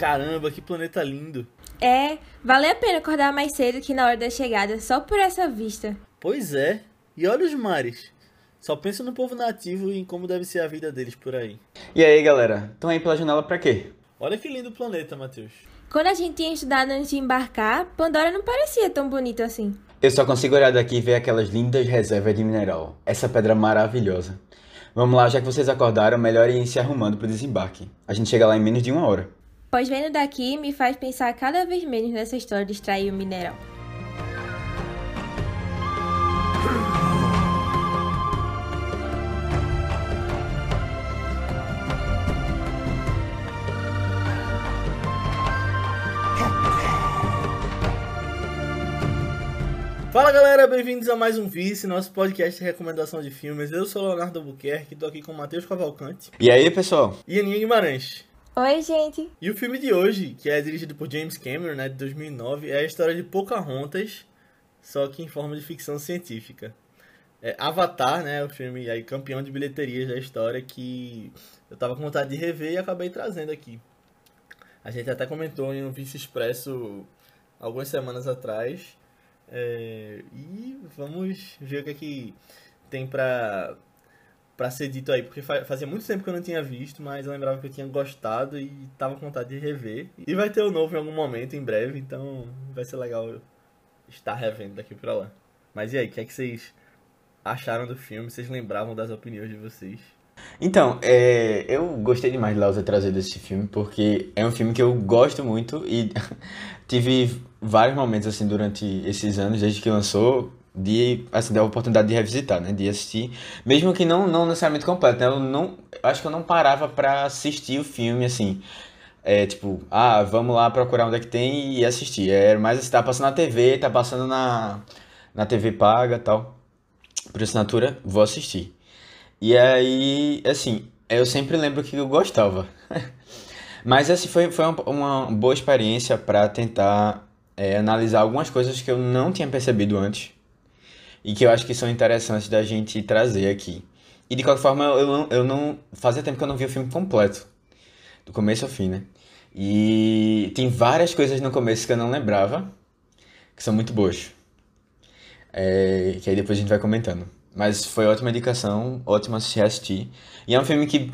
Caramba, que planeta lindo. É, vale a pena acordar mais cedo que na hora da chegada, só por essa vista. Pois é. E olha os mares. Só pensa no povo nativo e em como deve ser a vida deles por aí. E aí, galera? Estão aí pela janela pra quê? Olha que lindo planeta, Matheus. Quando a gente tinha estudado antes de embarcar, Pandora não parecia tão bonito assim. Eu só consigo olhar daqui e ver aquelas lindas reservas de mineral. Essa pedra maravilhosa. Vamos lá, já que vocês acordaram, melhor ir se arrumando pro desembarque. A gente chega lá em menos de uma hora. Pois vendo daqui, me faz pensar cada vez menos nessa história de extrair o mineral. Fala galera, bem-vindos a mais um Vice, nosso podcast de recomendação de filmes. Eu sou o Leonardo Albuquerque, tô aqui com o Matheus Cavalcante E aí, pessoal? e Aninha Guimarães. Oi, gente! E o filme de hoje, que é dirigido por James Cameron, né, de 2009, é a história de Pocahontas, só que em forma de ficção científica. É Avatar, né, o filme aí campeão de bilheterias da história que eu tava com vontade de rever e acabei trazendo aqui. A gente até comentou em um Vice Expresso algumas semanas atrás. É, e vamos ver o que é que tem pra, pra ser dito aí, porque fa- fazia muito tempo que eu não tinha visto, mas eu lembrava que eu tinha gostado e tava com vontade de rever. E vai ter o novo em algum momento, em breve, então vai ser legal estar revendo daqui pra lá. Mas e aí, o que é que vocês acharam do filme? Vocês lembravam das opiniões de vocês? Então, é, eu gostei demais de Lau ter trazido esse filme, porque é um filme que eu gosto muito e tive vários momentos, assim, durante esses anos, desde que lançou, de, assim, dar a oportunidade de revisitar, né, de assistir, mesmo que não, não necessariamente completo, né, eu não, acho que eu não parava pra assistir o filme, assim, é, tipo, ah, vamos lá procurar onde é que tem e assistir, era mais assim, tá passando na TV, tá passando na, na TV paga tal, por assinatura, vou assistir. E aí, assim, eu sempre lembro que eu gostava. Mas assim, foi, foi uma, uma boa experiência para tentar é, analisar algumas coisas que eu não tinha percebido antes e que eu acho que são interessantes da gente trazer aqui. E de qualquer forma, eu não, eu não. Fazia tempo que eu não vi o filme completo, do começo ao fim, né? E tem várias coisas no começo que eu não lembrava, que são muito boas. É, que aí depois a gente vai comentando. Mas foi ótima indicação, ótimo assistir, assistir. E é um filme que,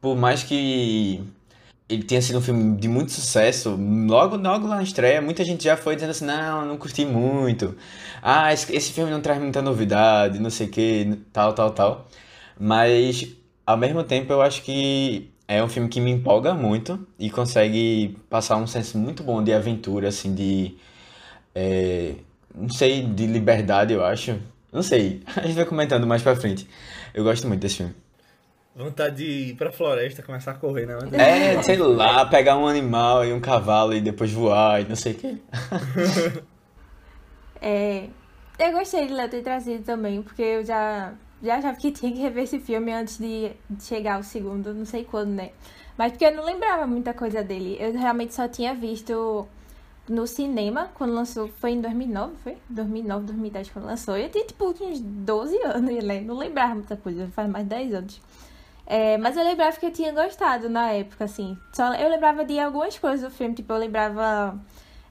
por mais que ele tenha sido um filme de muito sucesso, logo, logo na estreia, muita gente já foi dizendo assim, não, não curti muito. Ah, esse, esse filme não traz muita novidade, não sei o que, tal, tal, tal. Mas, ao mesmo tempo, eu acho que é um filme que me empolga muito e consegue passar um senso muito bom de aventura, assim, de... é, não sei, de liberdade, eu acho. Não sei, a gente vai comentando mais pra frente. Eu gosto muito desse filme. Vontade de ir pra floresta, começar a correr, né? É, sei lá, pegar um animal e um cavalo e depois voar e não sei o quê. É, eu gostei de Léo ter trazido também, porque eu já, já achava que tinha que rever esse filme antes de de chegar ao segundo, não sei quando, né? Mas porque eu não lembrava muita coisa dele. Eu realmente só tinha visto no cinema, quando lançou, foi em 2009, foi? 2009, 2010 quando lançou. Eu tinha tipo uns 12 anos, né? Não lembrava muita coisa, faz mais de 10 anos. É, mas eu lembrava que eu tinha gostado na época, assim. Só eu lembrava de algumas coisas do filme, tipo, eu lembrava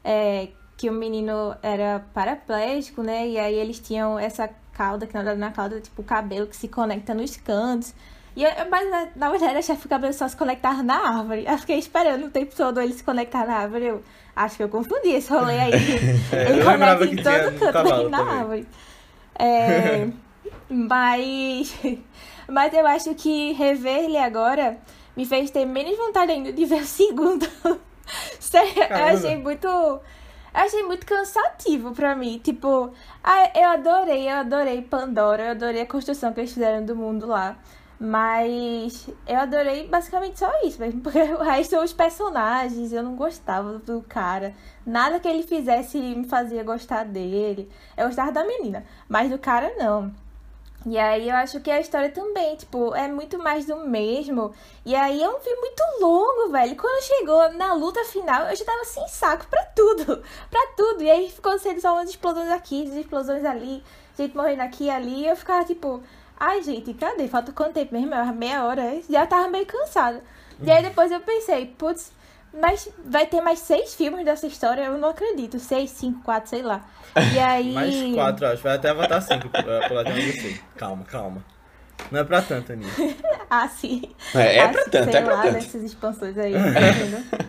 é, que o menino era paraplégico, né? E aí eles tinham essa cauda, que na verdade na cauda, tipo, o cabelo que se conecta nos cantos. E eu, mas na, na verdade achava que o cabelo só se conectava na árvore. Eu fiquei esperando o tempo todo ele se conectar na árvore. Eu acho que eu confundi esse rolê aí. É, ele conecta em todo canto, nem na também. árvore. É, mas, mas eu acho que rever ele agora me fez ter menos vontade ainda de ver o segundo. Sério, eu Caramba. achei muito. Eu achei muito cansativo pra mim. Tipo, eu adorei, eu adorei Pandora, eu adorei a construção que eles fizeram do mundo lá. Mas eu adorei basicamente só isso mesmo. Porque o resto são os personagens. Eu não gostava do cara. Nada que ele fizesse me fazia gostar dele. Eu gostava da menina, mas do cara não. E aí eu acho que a história também, tipo, é muito mais do mesmo. E aí é um filme muito longo, velho. Quando chegou na luta final, eu já tava sem saco pra tudo. Pra tudo. E aí ficou sendo só umas explosões aqui, explosões ali, gente morrendo aqui e ali. E eu ficava tipo, ai gente, cadê? Falta quanto tempo mesmo? Meia hora. é? Já tava meio cansada. E aí depois eu pensei, putz, Mas vai ter mais seis filmes dessa história, eu não acredito. Seis, cinco, quatro, sei lá. E aí. mais quatro, acho. Vai até Avatar 5, pelo lado de você. Calma, calma. Não é pra tanto, Aninha. ah, sim. É, é ah, pra tanto, sei é pra lá, tanto. dessas expansões aí. Tá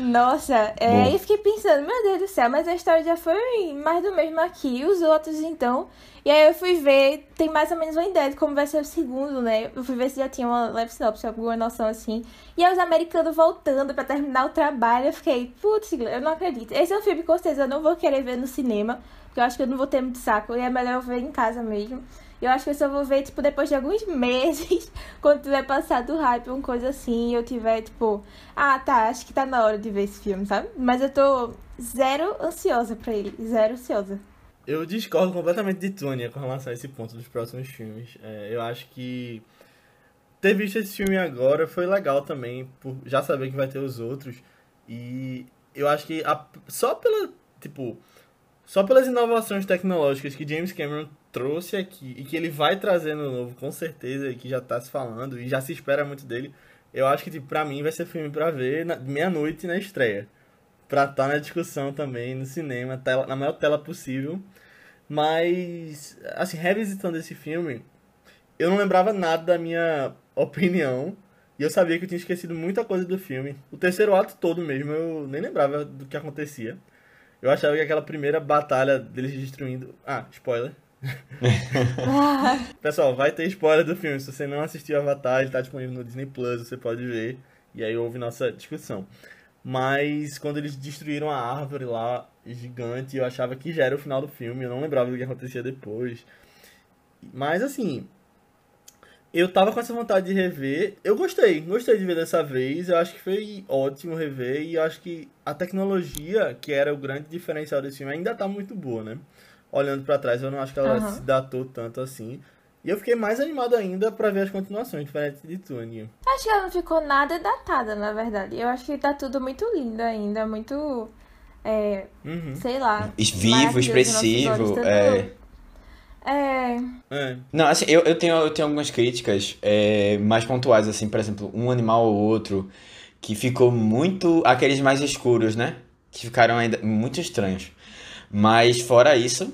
nossa, é, eu fiquei pensando, meu Deus do céu, mas a história já foi mais do mesmo aqui. Os outros, então. E aí eu fui ver, tem mais ou menos uma ideia de como vai ser o segundo, né? Eu fui ver se já tinha uma leve sinopse, alguma noção assim. E aí os americanos voltando para terminar o trabalho, eu fiquei, putz, eu não acredito. Esse é um filme que com certeza eu não vou querer ver no cinema, porque eu acho que eu não vou ter muito saco, e é melhor eu ver em casa mesmo. Eu acho que eu só vou ver, tipo, depois de alguns meses, quando tiver passado o hype, uma coisa assim, eu tiver, tipo, ah, tá, acho que tá na hora de ver esse filme, sabe? Mas eu tô zero ansiosa pra ele, zero ansiosa. Eu discordo completamente de Tônia com relação a esse ponto dos próximos filmes. É, eu acho que ter visto esse filme agora foi legal também, por já saber que vai ter os outros. E eu acho que a, só pela, tipo, só pelas inovações tecnológicas que James Cameron trouxe aqui e que ele vai trazer no novo, com certeza, que já tá se falando e já se espera muito dele, eu acho que, tipo, pra mim vai ser filme pra ver meia-noite na estreia. Pra estar tá na discussão também, no cinema, tela, na maior tela possível. Mas, assim, revisitando esse filme, eu não lembrava nada da minha opinião. E eu sabia que eu tinha esquecido muita coisa do filme. O terceiro ato todo mesmo, eu nem lembrava do que acontecia. Eu achava que aquela primeira batalha deles destruindo. Ah, spoiler. Pessoal, vai ter spoiler do filme. Se você não assistiu Avatar, ele tá disponível no Disney Plus, você pode ver. E aí houve nossa discussão. Mas quando eles destruíram a árvore lá, gigante, eu achava que já era o final do filme, eu não lembrava do que acontecia depois. Mas assim, eu tava com essa vontade de rever. Eu gostei, gostei de ver dessa vez. Eu acho que foi ótimo rever. E eu acho que a tecnologia, que era o grande diferencial desse filme, ainda tá muito boa, né? Olhando para trás, eu não acho que ela uhum. se datou tanto assim. E eu fiquei mais animado ainda para ver as continuações, diferente de Tune. Acho que ela não ficou nada datada, na verdade. Eu acho que tá tudo muito lindo ainda, muito. É, uhum. Sei lá. Vivo, expressivo. é... É. é. Não, assim, eu, eu, tenho, eu tenho algumas críticas é, mais pontuais, assim, por exemplo, um animal ou outro que ficou muito. aqueles mais escuros, né? Que ficaram ainda muito estranhos. Mas fora isso,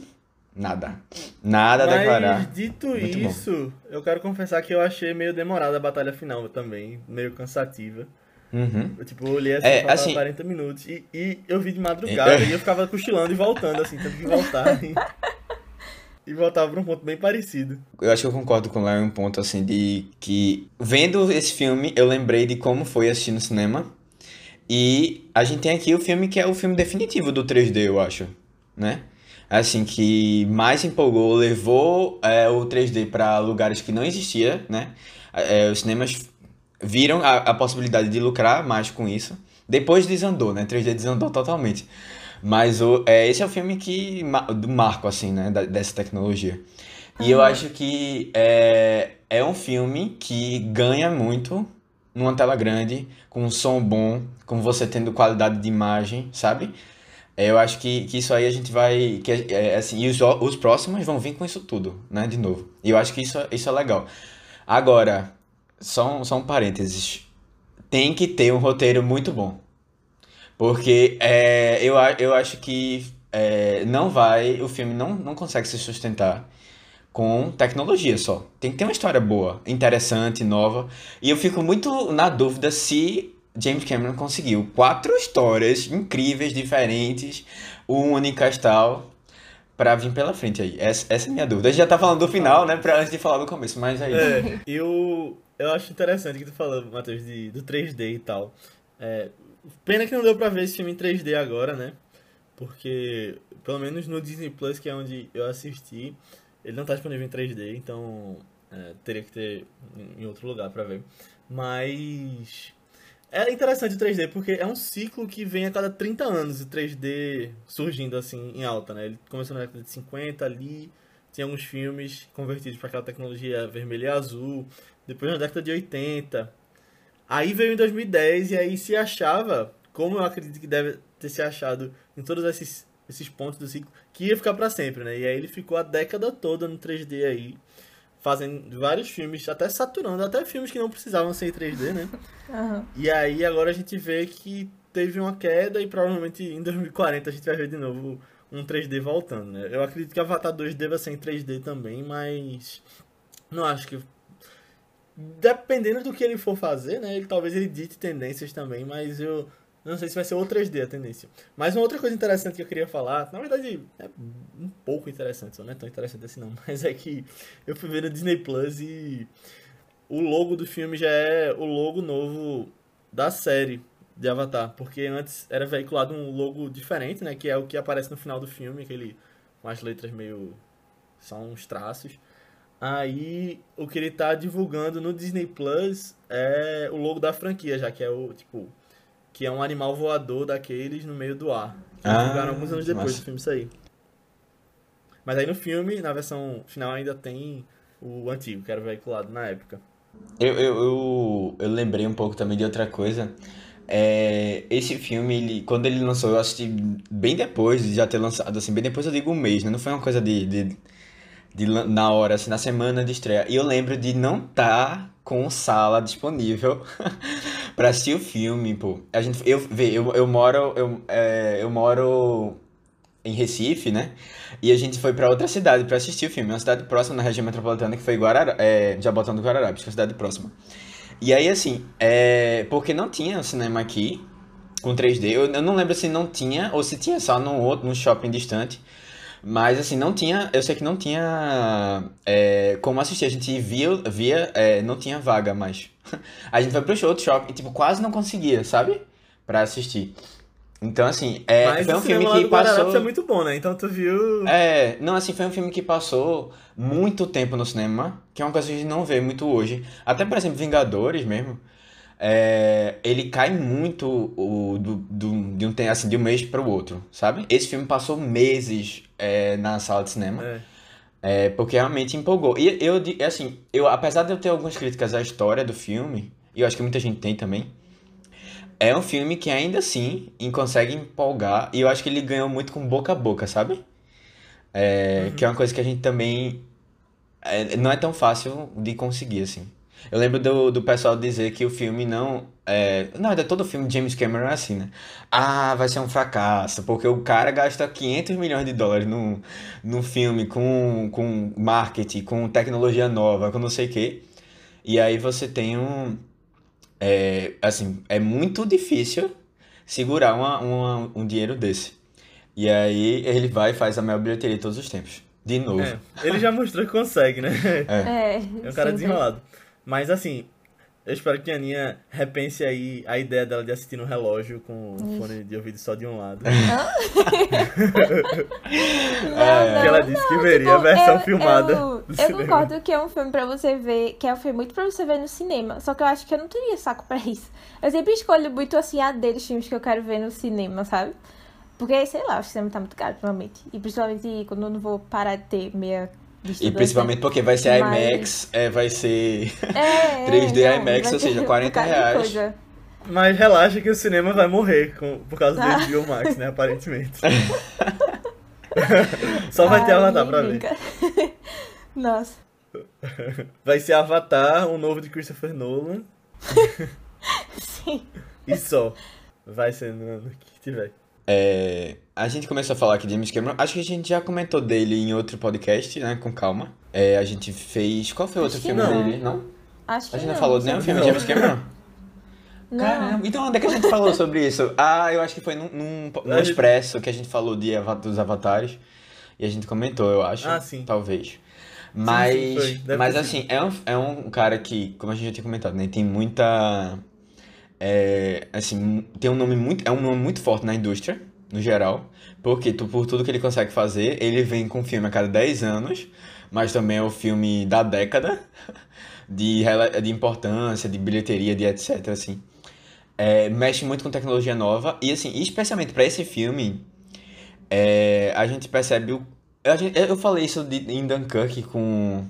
nada. Nada Mas, a declarar. Dito muito isso, bom. eu quero confessar que eu achei meio demorada a batalha final também, meio cansativa. Uhum. Eu, tipo, olhei assim, é, assim 40 minutos. E, e eu vi de madrugada e eu ficava cochilando e voltando, assim, tendo que voltar. e e voltava para um ponto bem parecido. Eu acho que eu concordo com o Léo em um ponto assim de que vendo esse filme eu lembrei de como foi assistir no cinema. E a gente tem aqui o filme que é o filme definitivo do 3D, eu acho, né? Assim, que mais empolgou, levou é, o 3D para lugares que não existia, né? É, os cinemas viram a, a possibilidade de lucrar mais com isso. Depois desandou, né? 3D desandou totalmente. Mas o, é, esse é o filme que do marco, assim, né? Da, dessa tecnologia. E eu acho que é, é um filme que ganha muito numa tela grande, com um som bom, com você tendo qualidade de imagem, sabe? É, eu acho que, que isso aí a gente vai. Que, é, assim, e os, os próximos vão vir com isso tudo, né? De novo. E eu acho que isso, isso é legal. Agora, só só um parênteses. Tem que ter um roteiro muito bom. Porque é, eu, eu acho que é, não vai, o filme não, não consegue se sustentar com tecnologia só. Tem que ter uma história boa, interessante, nova. E eu fico muito na dúvida se James Cameron conseguiu quatro histórias incríveis, diferentes, únicas tal, para vir pela frente aí. Essa, essa é a minha dúvida. A gente já tá falando do final, né, pra, antes de falar do começo, mas aí. É, eu, eu acho interessante que tu falou, Matheus, de, do 3D e tal. É, Pena que não deu pra ver esse filme em 3D agora, né? Porque, pelo menos no Disney Plus, que é onde eu assisti, ele não tá disponível em 3D, então é, teria que ter em outro lugar pra ver. Mas. É interessante o 3D porque é um ciclo que vem a cada 30 anos o 3D surgindo assim em alta, né? Ele começou na década de 50 ali, tinha alguns filmes convertidos para aquela tecnologia vermelha e azul. Depois na década de 80, Aí veio em 2010 e aí se achava, como eu acredito que deve ter se achado em todos esses, esses pontos do ciclo, que ia ficar para sempre, né? E aí ele ficou a década toda no 3D aí, fazendo vários filmes, até saturando, até filmes que não precisavam ser em 3D, né? Aham. E aí agora a gente vê que teve uma queda e provavelmente em 2040 a gente vai ver de novo um 3D voltando, né? Eu acredito que Avatar 2 deva ser em 3D também, mas não acho que dependendo do que ele for fazer, né? Ele talvez ele dite tendências também, mas eu não sei se vai ser o 3D a tendência. Mas uma outra coisa interessante que eu queria falar, na verdade é um pouco interessante, só não é tão interessante assim não, mas é que eu fui ver no Disney Plus e o logo do filme já é o logo novo da série de Avatar, porque antes era veiculado um logo diferente, né, que é o que aparece no final do filme, aquele com as letras meio são uns traços. Aí o que ele tá divulgando no Disney Plus é o logo da franquia, já que é o tipo que é um animal voador daqueles no meio do ar. Que Ah, divulgaram alguns anos depois do filme sair. Mas aí no filme, na versão final, ainda tem o antigo, que era veiculado na época. Eu, eu, eu, eu lembrei um pouco também de outra coisa. É, esse filme, ele, quando ele lançou, eu assisti bem depois de já ter lançado, assim, bem depois eu digo um mês, né? Não foi uma coisa de, de, de na hora, assim, na semana de estreia. E eu lembro de não estar com sala disponível pra assistir o filme, pô. A gente, eu, vê, eu, eu moro, eu, é, eu moro em Recife, né? E a gente foi pra outra cidade pra assistir o filme. Uma cidade próxima na região metropolitana que foi Guarara, é, Jabotão do Guararapes, que é uma cidade próxima. E aí, assim, é, porque não tinha cinema aqui com 3D. Eu, eu não lembro se não tinha ou se tinha só num outro, num shopping distante. Mas, assim, não tinha. Eu sei que não tinha é, como assistir. A gente via, via é, não tinha vaga mais. A gente foi pro outro shopping e, tipo, quase não conseguia, sabe? Pra assistir. Então, assim, é, Mas foi um filme que do passou. é muito bom, né? Então tu viu... É, não, assim, foi um filme que passou muito tempo no cinema, que é uma coisa que a gente não vê muito hoje. Até, por exemplo, Vingadores mesmo, é, ele cai muito o, do, do- de, um, assim, de um mês para o outro, sabe? Esse filme passou meses é, na sala de cinema, É. é, porque realmente empolgou. E eu, di- assim, eu, apesar de eu ter algumas críticas à história do filme, e eu acho que muita gente tem também, é um filme que ainda assim consegue empolgar, e eu acho que ele ganhou muito com boca a boca, sabe? É, que é uma coisa que a gente também é, não é tão fácil de conseguir, assim. Eu lembro do, do pessoal dizer que o filme não. É, na verdade, todo filme de James Cameron é assim, né? Ah, vai ser um fracasso, porque o cara gasta 500 milhões de dólares no, no filme com, com marketing, com tecnologia nova, com não sei o quê. E aí você tem um. É, assim, é muito difícil segurar uma, uma- um dinheiro desse. E aí ele vai e faz a maior bilheteria de todos os tempos. De novo. É. Ele já mostrou que consegue, né? É, É um cara sempre. desenrolado. Mas assim, eu espero que a Aninha repense aí a ideia dela de assistir no relógio com o fone de ouvido só de um lado. Não, que ela disse que veria a versão eu, filmada. Eu, eu concordo que é um filme pra você ver, que é um filme muito pra você ver no cinema. Só que eu acho que eu não teria saco pra isso. Eu sempre escolho muito assim a deles filmes que eu quero ver no cinema, sabe? Porque, sei lá, o cinema tá muito caro, provavelmente. E principalmente quando eu não vou parar de ter meia E principalmente porque vai ser Mas- IMAX, é, vai ser. É, 3D não, IMAX, ou seja, ter um 40 bocado de reais. coisa. Mas relaxa que o cinema vai morrer com, por causa Ah. do HBO Max, né? Aparentemente. Só vai ter Ai, Avatar nem pra ver. Nossa. Vai ser Avatar, um novo de Christopher Nolan. Sim. E só. Vai ser no ano que tiver. É, a gente começou a falar aqui de James Cameron. Acho que a gente já comentou dele em outro podcast, né? Com calma. É, a gente fez. Qual foi o outro filme não. dele? Não? Acho que A gente não não. falou de nenhum filme de. James Cameron? Não. Caramba, então onde é que a gente falou sobre isso? Ah, eu acho que foi num, num, num expresso que a gente falou de, dos avatares. E a gente comentou, eu acho. Ah, sim. Talvez. Mas, sim. Deve mas assim, é um, é um cara que, como a gente já tinha comentado, né? Tem muita. É, assim, tem um nome muito. É um nome muito forte na indústria, no geral. Porque tu, por tudo que ele consegue fazer, ele vem com filme a cada 10 anos, mas também é o filme da década, de, de importância, de bilheteria, de etc, assim. É, mexe muito com tecnologia nova, e assim, especialmente pra esse filme, é, a gente percebe o. a gente- eu falei isso de, em Dunkirk com,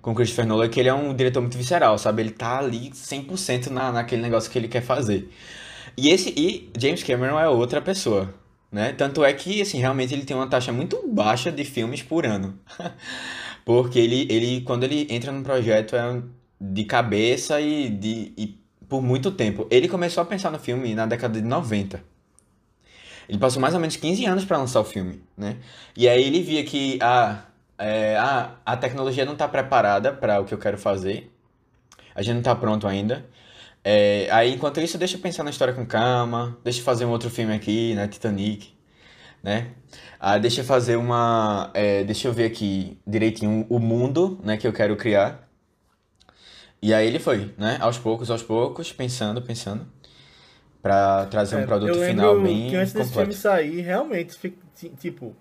com Christopher Nolan, que ele é um diretor muito visceral, sabe? Ele tá ali 100% na, naquele negócio que ele quer fazer. E esse e James Cameron é outra pessoa, né? Tanto é que, assim, realmente ele tem uma taxa muito baixa de filmes por ano. Porque ele, ele quando ele entra num projeto é de cabeça e, de, e por muito tempo. Ele começou a pensar no filme na década de 90. Ele passou mais ou menos 15 anos para lançar o filme, né? E aí ele via que a, é, a, a tecnologia não está preparada para o que eu quero fazer. A gente não está pronto ainda. É, aí, enquanto isso, deixa eu pensar na história com calma. Deixa eu fazer um outro filme aqui, né? Titanic, né? Ah, deixa eu fazer uma... É, deixa eu ver aqui direitinho o mundo, né? Que eu quero criar. E aí ele foi, né? Aos poucos, aos poucos, pensando, pensando. Pra trazer um É, produto eu final bem que antes desse filme completo. sair, realmente, tipo,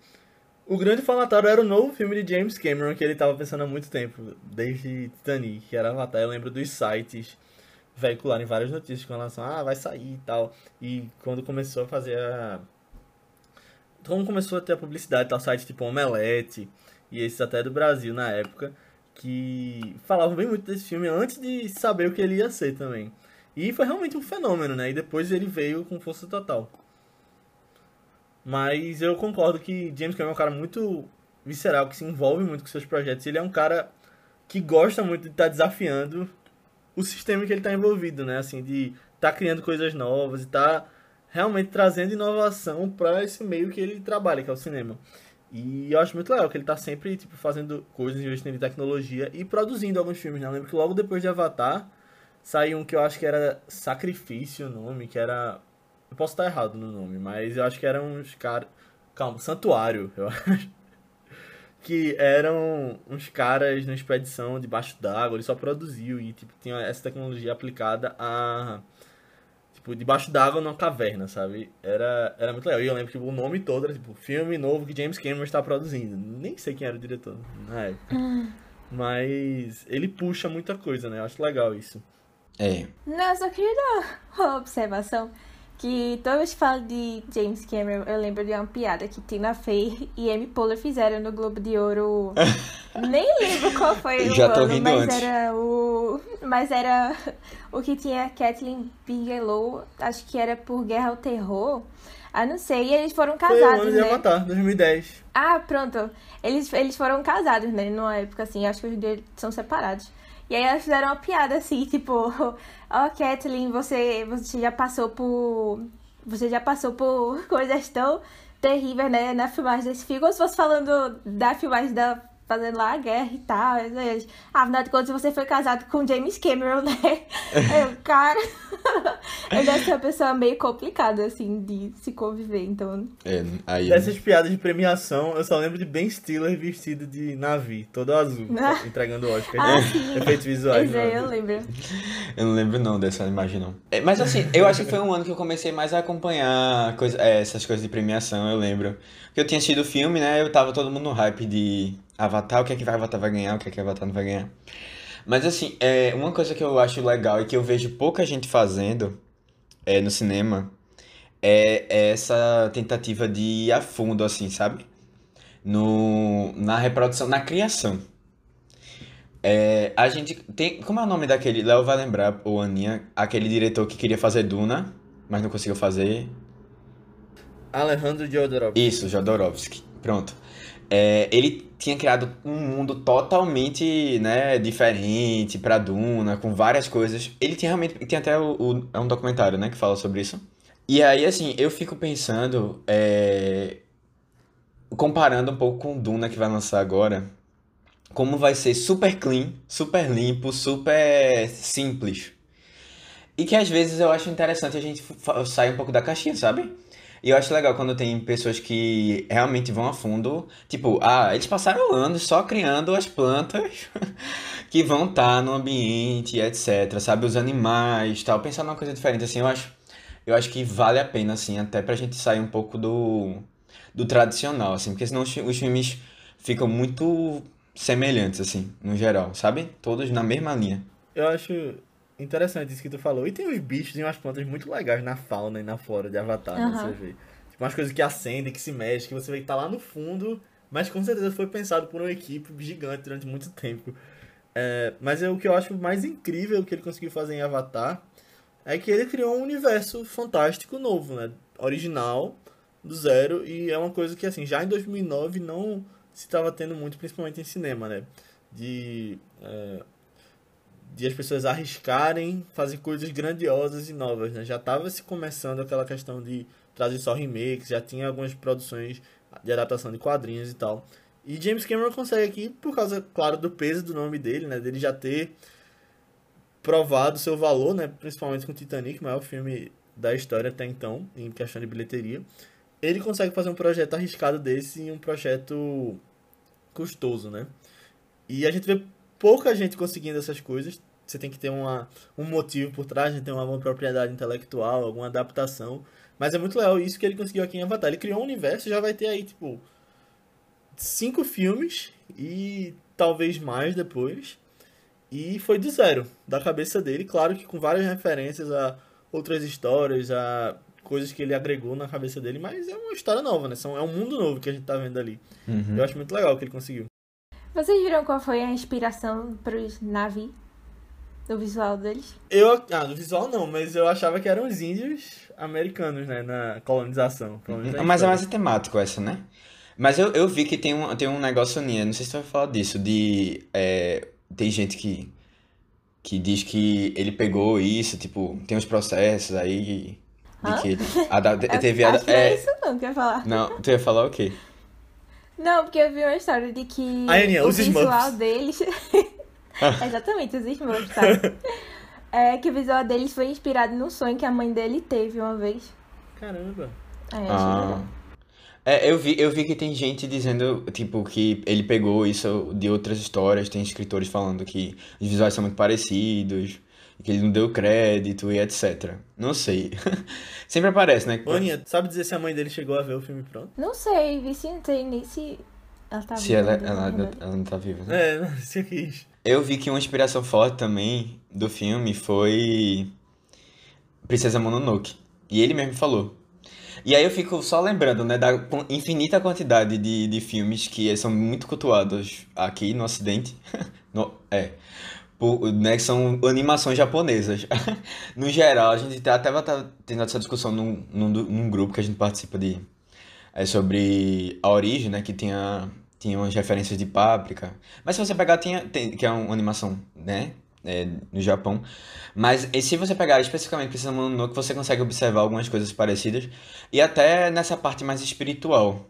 o grande falatório era o novo filme de James Cameron que ele tava pensando há muito tempo, desde Titanic, que era Avatar. Eu lembro dos sites veicularem várias notícias com relação a, ah, vai sair e tal. E quando começou a fazer a... Quando começou a ter a publicidade, tal, sites tipo Omelete, e esses até do Brasil na época, que falavam bem muito desse filme antes de saber o que ele ia ser também. E foi realmente um fenômeno, né? E depois ele veio com força total. Mas eu concordo que James Cameron é um cara muito visceral, que se envolve muito com seus projetos. Ele é um cara que gosta muito de estar desafiando o sistema que ele está envolvido, né? Assim, de estar criando coisas novas e estar realmente trazendo inovação para esse meio que ele trabalha, que é o cinema. E eu acho muito legal que ele tá sempre tipo, fazendo coisas, investindo em tecnologia e produzindo alguns filmes, né? Eu lembro que logo depois de Avatar saiu um que eu acho que era Sacrifício o nome, que era. Eu posso estar errado no nome, mas eu acho que eram uns caras. Calma, Santuário, eu acho. Que eram uns caras numa expedição debaixo d'água, ele só produziu e tipo, tinha essa tecnologia aplicada a. Tipo, debaixo d'água numa caverna, sabe? Era, era muito legal. E eu lembro que o nome todo era tipo, filme novo que James Cameron está produzindo. Nem sei quem era o diretor na época. Mas ele puxa muita coisa, né? Eu acho legal isso. É. Não, eu só queria dar uma observação. Que toda vez que falo de James Cameron, eu lembro de uma piada que Tina Fey e Amy Poehler fizeram no Globo de Ouro. Nem lembro qual foi o Já ano, rindo mas antes. era o. Mas era o que tinha Kathleen Bigelow, acho que era por Guerra ao Terror. Ah, não sei, e eles foram Foi o casados, ano de né? Avatar, 2010. Ah, pronto. Eles, eles foram casados, né? Numa época assim, acho que dia eles são separados. E aí elas fizeram uma piada assim, tipo, ó, Kathleen, você, você já passou por. Você já passou por coisas tão terríveis, né? Na filmagem desse filme. Como se fosse falando da filmagem da. Fazendo lá a guerra e tal. Ah, afinal de contas, você foi casado com James Cameron, né? Eu, cara. Ele deve ser uma pessoa meio complicada, assim, de se conviver, então. É, aí. Dessas piadas de premiação, eu só lembro de Ben Stiller vestido de Navi, todo azul, Ah. entregando o Oscar. Ah, sim. Efeitos visuais. Pois é, eu lembro. Eu não lembro não dessa imagem não. É, mas assim, eu acho que foi um ano que eu comecei mais a acompanhar coisa, é, essas coisas de premiação, eu lembro. Porque eu tinha assistido o filme, né? Eu tava todo mundo no hype de Avatar, o que é que vai Avatar vai ganhar, o que é que Avatar não vai ganhar. Mas assim, é, uma coisa que eu acho legal e que eu vejo pouca gente fazendo é, no cinema é, é essa tentativa de ir a fundo, assim, sabe? No, na reprodução, na criação. É, a gente tem. Como é o nome daquele? Léo vai lembrar, ou Aninha, aquele diretor que queria fazer Duna, mas não conseguiu fazer. Alejandro Jodorowsky. Isso, Jodorowsky. Pronto. É, ele tinha criado um mundo totalmente, né, diferente pra Duna, com várias coisas. Ele tinha realmente. Tem até o, o- é um documentário, né, que fala sobre isso. E aí, assim, eu fico pensando. é, comparando um pouco com Duna que vai lançar agora. Como vai ser super clean, super limpo, super simples. E que às vezes eu acho interessante a gente sair um pouco da caixinha, sabe? E eu acho legal quando tem pessoas que realmente vão a fundo. Tipo, ah, eles passaram anos só criando as plantas que vão estar no ambiente, etc. Sabe? Os animais, tal. Pensar numa coisa diferente, assim, eu acho, eu acho que vale a pena, assim, até pra gente sair um pouco do, do tradicional, assim. Porque senão os filmes ficam muito semelhantes, assim, no geral, sabe? Todos na mesma linha. Eu acho interessante isso que tu falou. E tem uns bichos e umas plantas muito legais na fauna e na flora de Avatar, né? Aham. Você vê. Tipo, umas coisas que acendem, que se mexem, que você vê que tá lá no fundo, mas com certeza foi pensado por uma equipe gigante durante muito tempo. É, mas é o que eu acho mais incrível que ele conseguiu fazer em Avatar é que ele criou um universo fantástico novo, né? Original, do zero, e é uma coisa que, assim, já em 2009 não, se estava tendo muito, principalmente em cinema, né? De, é, de as pessoas arriscarem fazer coisas grandiosas e novas, né? Já estava se começando aquela questão de trazer só remakes, já tinha algumas produções de adaptação de quadrinhos e tal. E James Cameron consegue aqui, por causa, claro, do peso do nome dele, né? Dele já ter provado seu valor, né? Principalmente com Titanic, maior filme da história até então, em questão de bilheteria. Ele consegue fazer um projeto arriscado desse e um projeto custoso, né? E a gente vê pouca gente conseguindo essas coisas. Você tem que ter uma, um motivo por trás, né? tem uma propriedade intelectual, alguma adaptação. Mas é muito legal isso que ele conseguiu aqui em Avatar. Ele criou um universo já vai ter aí, tipo, cinco filmes e talvez mais depois. E foi do zero, da cabeça dele, claro que com várias referências a outras histórias, a coisas que ele agregou na cabeça dele, mas é uma história nova, né? É um mundo novo que a gente tá vendo ali. Uhum. Eu acho muito legal o que ele conseguiu. Vocês viram qual foi a inspiração pros Navi? Do visual deles? Eu, ah, do visual não, mas eu achava que eram os índios americanos, né, na colonização. Mas é mais temático essa, né? Mas eu, eu vi que tem um, tem um negócio, Nia, não sei se você vai falar disso, de. É, tem gente que, que diz que ele pegou isso, tipo, tem uns processos aí. De que a, da, teve a, é, é isso não que eu ia falar. Não, tu ia falar o quê? Não, porque eu vi uma história de que a Aninha, o os visual Smurfs. deles. Exatamente, os Smurfs, sabe? É que o visual deles foi inspirado num sonho que a mãe dele teve uma vez. Caramba. É, ah. É, eu vi, eu vi que tem gente dizendo, tipo, que ele pegou isso de outras histórias, tem escritores falando que os visuais são muito parecidos, que ele não deu crédito e etc. Não sei. Sempre aparece, né? Aninha, sabe dizer se a mãe dele chegou a ver o filme pronto? Não sei, vi se não sei nem se ela tá se viva. ela, ela, ela, não tá viva, né? É, não, se eu quis. Eu vi que uma inspiração forte também do filme foi Princesa Mononoke. E ele mesmo falou. E aí eu fico só lembrando, né, da infinita quantidade de, de filmes que são muito cultuados aqui no Ocidente. no, é. Por, né, que são animações japonesas. no geral, a gente tá, até vai estar tá tendo essa discussão num, num, num, grupo que a gente participa de. É sobre a origem, né? Que tinha, tinha umas referências de Páprica. Mas se você pegar, tinha, tem, que é uma animação, né? É, no Japão. Mas se você pegar especificamente Princesa Mononoke, você consegue observar algumas coisas parecidas. E até nessa parte mais espiritual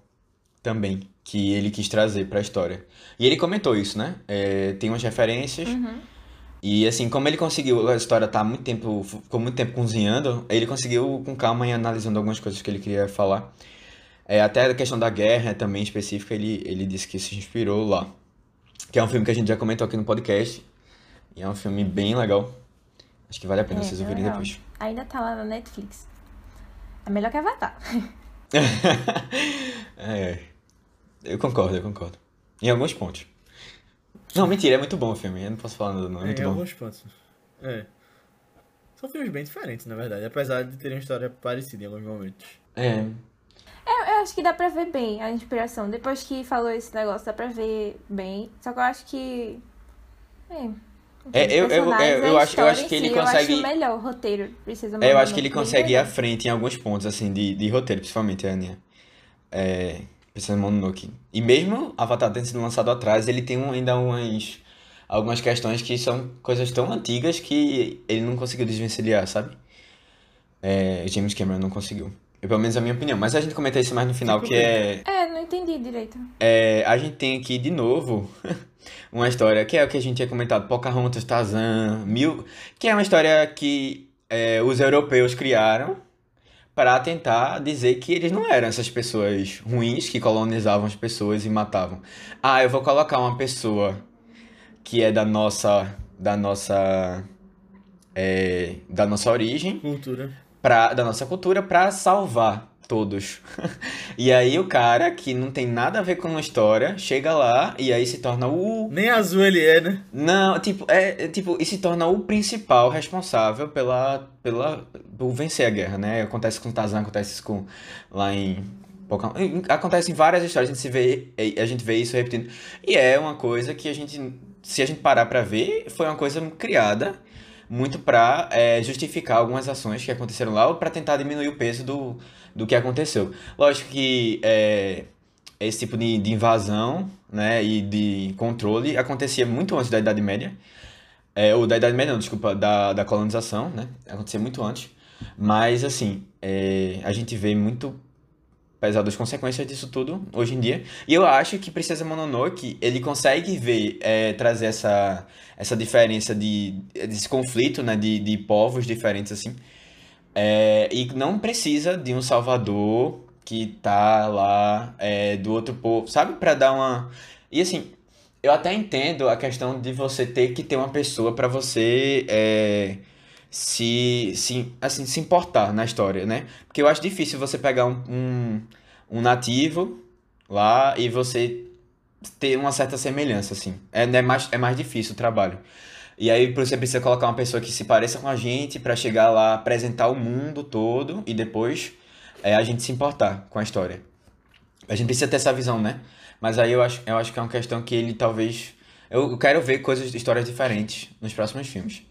também, que ele quis trazer para a história. E ele comentou isso, né? É, tem umas referências. Uhum. E assim, como ele conseguiu, a história tá muito tempo, ficou muito tempo cozinhando, ele conseguiu com calma e analisando algumas coisas que ele queria falar. É, até a questão da guerra também específica, ele, ele disse que se inspirou lá. Que é um filme que a gente já comentou aqui no podcast. E é um filme bem legal. Acho que vale a pena é, vocês ouvirem depois. Ainda tá lá na Netflix. É melhor que Avatar. é. Eu concordo, eu concordo. Em alguns pontos. Não, mentira, é muito bom o filme. Eu não posso falar nada, não. É muito em bom. alguns pontos. É. São filmes bem diferentes, na verdade. Apesar de terem uma história parecida em alguns momentos. É. Eu, eu acho que dá pra ver bem a inspiração. Depois que falou esse negócio, dá pra ver bem. Só que eu acho que. É. É, eu, eu, eu, eu acho, eu acho que ele si, consegue. Eu acho melhor o roteiro. Precisa é, eu acho que ele consegue ir à frente em alguns pontos, assim, de, de roteiro, principalmente, a Aninha. É. Pensando em Mononoke. E mesmo Avatar tendo sido lançado atrás, ele tem um, ainda umas. Algumas questões que são coisas tão antigas que ele não conseguiu desvencilhar, sabe? É, James Cameron não conseguiu. Eu, pelo menos a minha opinião. Mas a gente comenta isso mais no final, que é. É, não entendi direito. É, a gente tem aqui de novo uma história que é o que a gente tinha comentado, Pocahontas, Tarzan, Mil, que é uma história que é, os europeus criaram para tentar dizer que eles não eram essas pessoas ruins que colonizavam as pessoas e matavam. Ah, eu vou colocar uma pessoa que é da nossa da nossa é, da nossa origem, cultura, pra, da nossa cultura para salvar todos. e aí o cara que não tem nada a ver com a história chega lá e aí se torna o. Nem azul ele é, né? Não, tipo, é, é tipo, e se torna o principal responsável pela, pela, por vencer a guerra, né? Acontece com Tarzan, acontece com lá em acontece em várias histórias, a gente se vê, a gente vê isso repetindo. E é uma coisa que a gente, se a gente parar para ver, foi uma coisa criada muito para é, justificar algumas ações que aconteceram lá ou para tentar diminuir o peso do, do que aconteceu. Lógico que é, esse tipo de, de invasão né, e de controle acontecia muito antes da Idade Média. É, ou da Idade Média, não, desculpa, da, da colonização, né? Acontecia muito antes. Mas, assim, é, a gente vê muito pesado as consequências disso tudo hoje em dia. E eu acho que Princesa Mononoke, ele consegue ver, é, trazer essa, essa diferença de, desse conflito, né, de, de povos diferentes, assim. É, e não precisa de um salvador que tá lá é, do outro povo, sabe? Pra dar uma... E assim, eu até entendo a questão de você ter que ter uma pessoa para você é, se, se, assim, se importar na história, né? Porque eu acho difícil você pegar um, um, um nativo lá e você ter uma certa semelhança, assim. É, é, mais, é mais difícil o trabalho. E aí você precisa colocar uma pessoa que se pareça com a gente para chegar lá, apresentar o mundo todo e depois é, a gente se importar com a história. A gente precisa ter essa visão, né? Mas aí eu acho, eu acho que é uma questão que ele talvez. Eu quero ver coisas, histórias diferentes nos próximos filmes.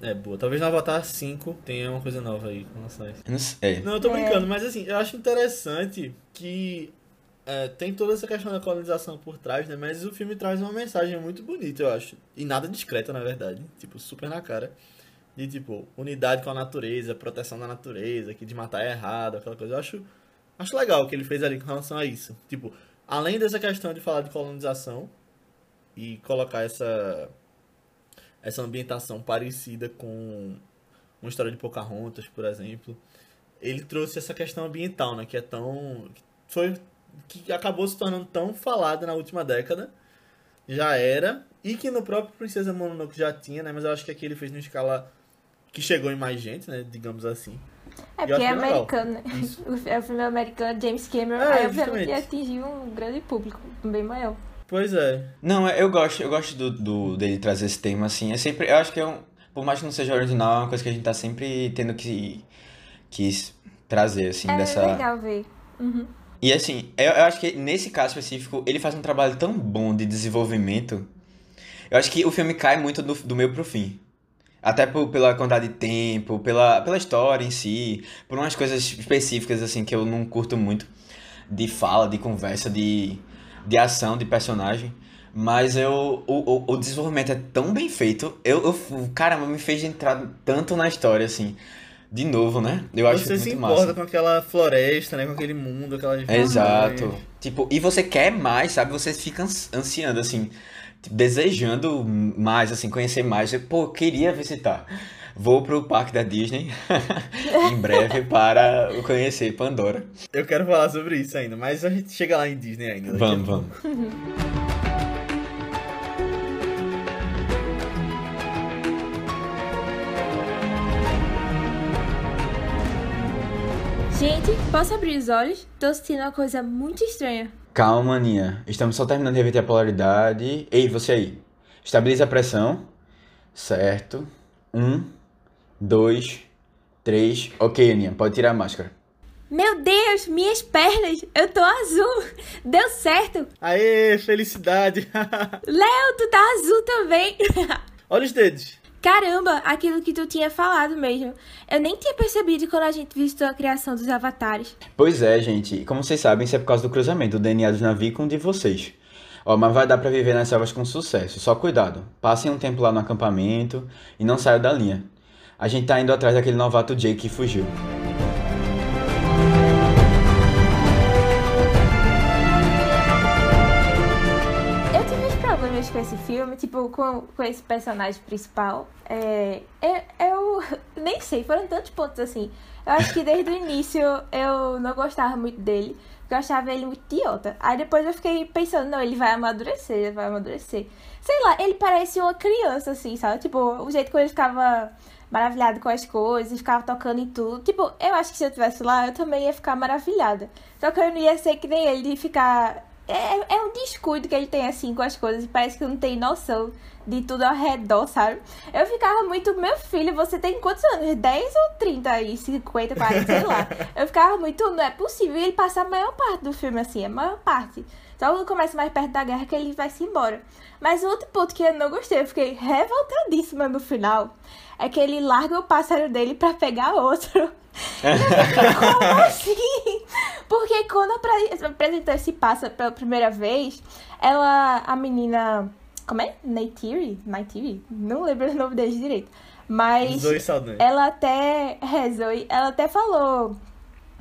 É, boa. Talvez no Avatar 5 tenha uma coisa nova aí com relação a isso. Não sei. Não, eu tô brincando, mas assim, eu acho interessante que é, tem toda essa questão da colonização por trás, né? Mas o filme traz uma mensagem muito bonita, eu acho. E nada discreta, na verdade. Tipo, super na cara. De, tipo, unidade com a natureza, proteção da natureza, que de matar é errado, aquela coisa. Eu acho, acho legal o que ele fez ali com relação a isso. Tipo, além dessa questão de falar de colonização e colocar essa essa ambientação parecida com uma história de Pocahontas, por exemplo, ele trouxe essa questão ambiental, né, que é tão foi que acabou se tornando tão falada na última década, já era e que no próprio Princesa Mononoke já tinha, né, mas eu acho que aqui ele fez numa escala que chegou em mais gente, né, digamos assim. É porque é americano, né? É o filme americano, James Cameron, é, aí obviamente atingiu um grande público, bem maior. Pois é. Não, é, eu gosto, eu gosto do, do, dele trazer esse tema, assim. É sempre. Eu acho que é um. Por mais que não seja original, é uma coisa que a gente tá sempre tendo que, que trazer, assim, é dessa. É legal ver. Uhum. E assim, eu, eu acho que nesse caso específico, ele faz um trabalho tão bom de desenvolvimento. Eu acho que o filme cai muito do, do meio pro fim. Até por, pela quantidade de tempo, pela, pela história em si, por umas coisas específicas, assim, que eu não curto muito. De fala, de conversa, de, de ação, de personagem. Mas eu, o, o, o desenvolvimento é tão bem feito. Eu, eu, caramba, me fez entrar tanto na história, assim. De novo, né? Eu acho você muito se importa massa. com aquela floresta, né? Com aquele mundo, aquelas Exato. Tipo, e você quer mais, sabe? Você fica ans- ansiando, assim, desejando mais, assim, conhecer mais. Eu, Pô, queria visitar. Vou pro parque da Disney em breve para conhecer Pandora. Eu quero falar sobre isso ainda, mas a gente chega lá em Disney ainda. Vamos, vamos. Gente, posso abrir os olhos? Tô sentindo uma coisa muito estranha. Calma, Aninha. Estamos só terminando de reverter a polaridade. Ei, você aí. Estabilize a pressão. Certo. Um, dois, três. Ok, Aninha, pode tirar a máscara. Meu Deus, minhas pernas! Eu tô azul! Deu certo! Aê, felicidade! Léo, tu tá azul também! Olha os dedos. Caramba, aquilo que tu tinha falado mesmo. Eu nem tinha percebido quando a gente visitou a criação dos avatares. Pois é, gente. Como vocês sabem, isso é por causa do cruzamento do DNA dos navios com o de vocês. Ó, mas vai dar pra viver nas selvas com sucesso. Só cuidado. Passem um tempo lá no acampamento e não saiam da linha. A gente tá indo atrás daquele novato Jake que fugiu. Filme, tipo, com, com esse personagem principal. É, eu, eu nem sei, foram tantos pontos assim. Eu acho que desde o início eu não gostava muito dele, porque eu achava ele muito idiota. Aí depois eu fiquei pensando, não, ele vai amadurecer, ele vai amadurecer. Sei lá, ele parece uma criança, assim, sabe? Tipo, o jeito que ele ficava maravilhado com as coisas, ficava tocando em tudo. Tipo, eu acho que se eu estivesse lá, eu também ia ficar maravilhada. Só que eu não ia ser que nem ele, de ficar é, é um descuido que ele tem assim com as coisas. Parece que não tem noção de tudo ao redor, sabe? Eu ficava muito, meu filho, você tem quantos anos? 10 ou 30 aí? 50, 40, sei lá. Eu ficava muito, não é possível. Ele passa a maior parte do filme assim, a maior parte. Só quando começa mais perto da guerra que ele vai se embora. Mas outro ponto que eu não gostei, eu fiquei revoltadíssima no final, é que ele larga o pássaro dele pra pegar outro. Fiquei, Como assim? Porque quando apre- apresentou esse pássaro pela primeira vez, ela, a menina. Como é? Neytiri? Neytiri? Não lembro o nome deles direito. Mas Zoe ela até. É, Zoe, ela até falou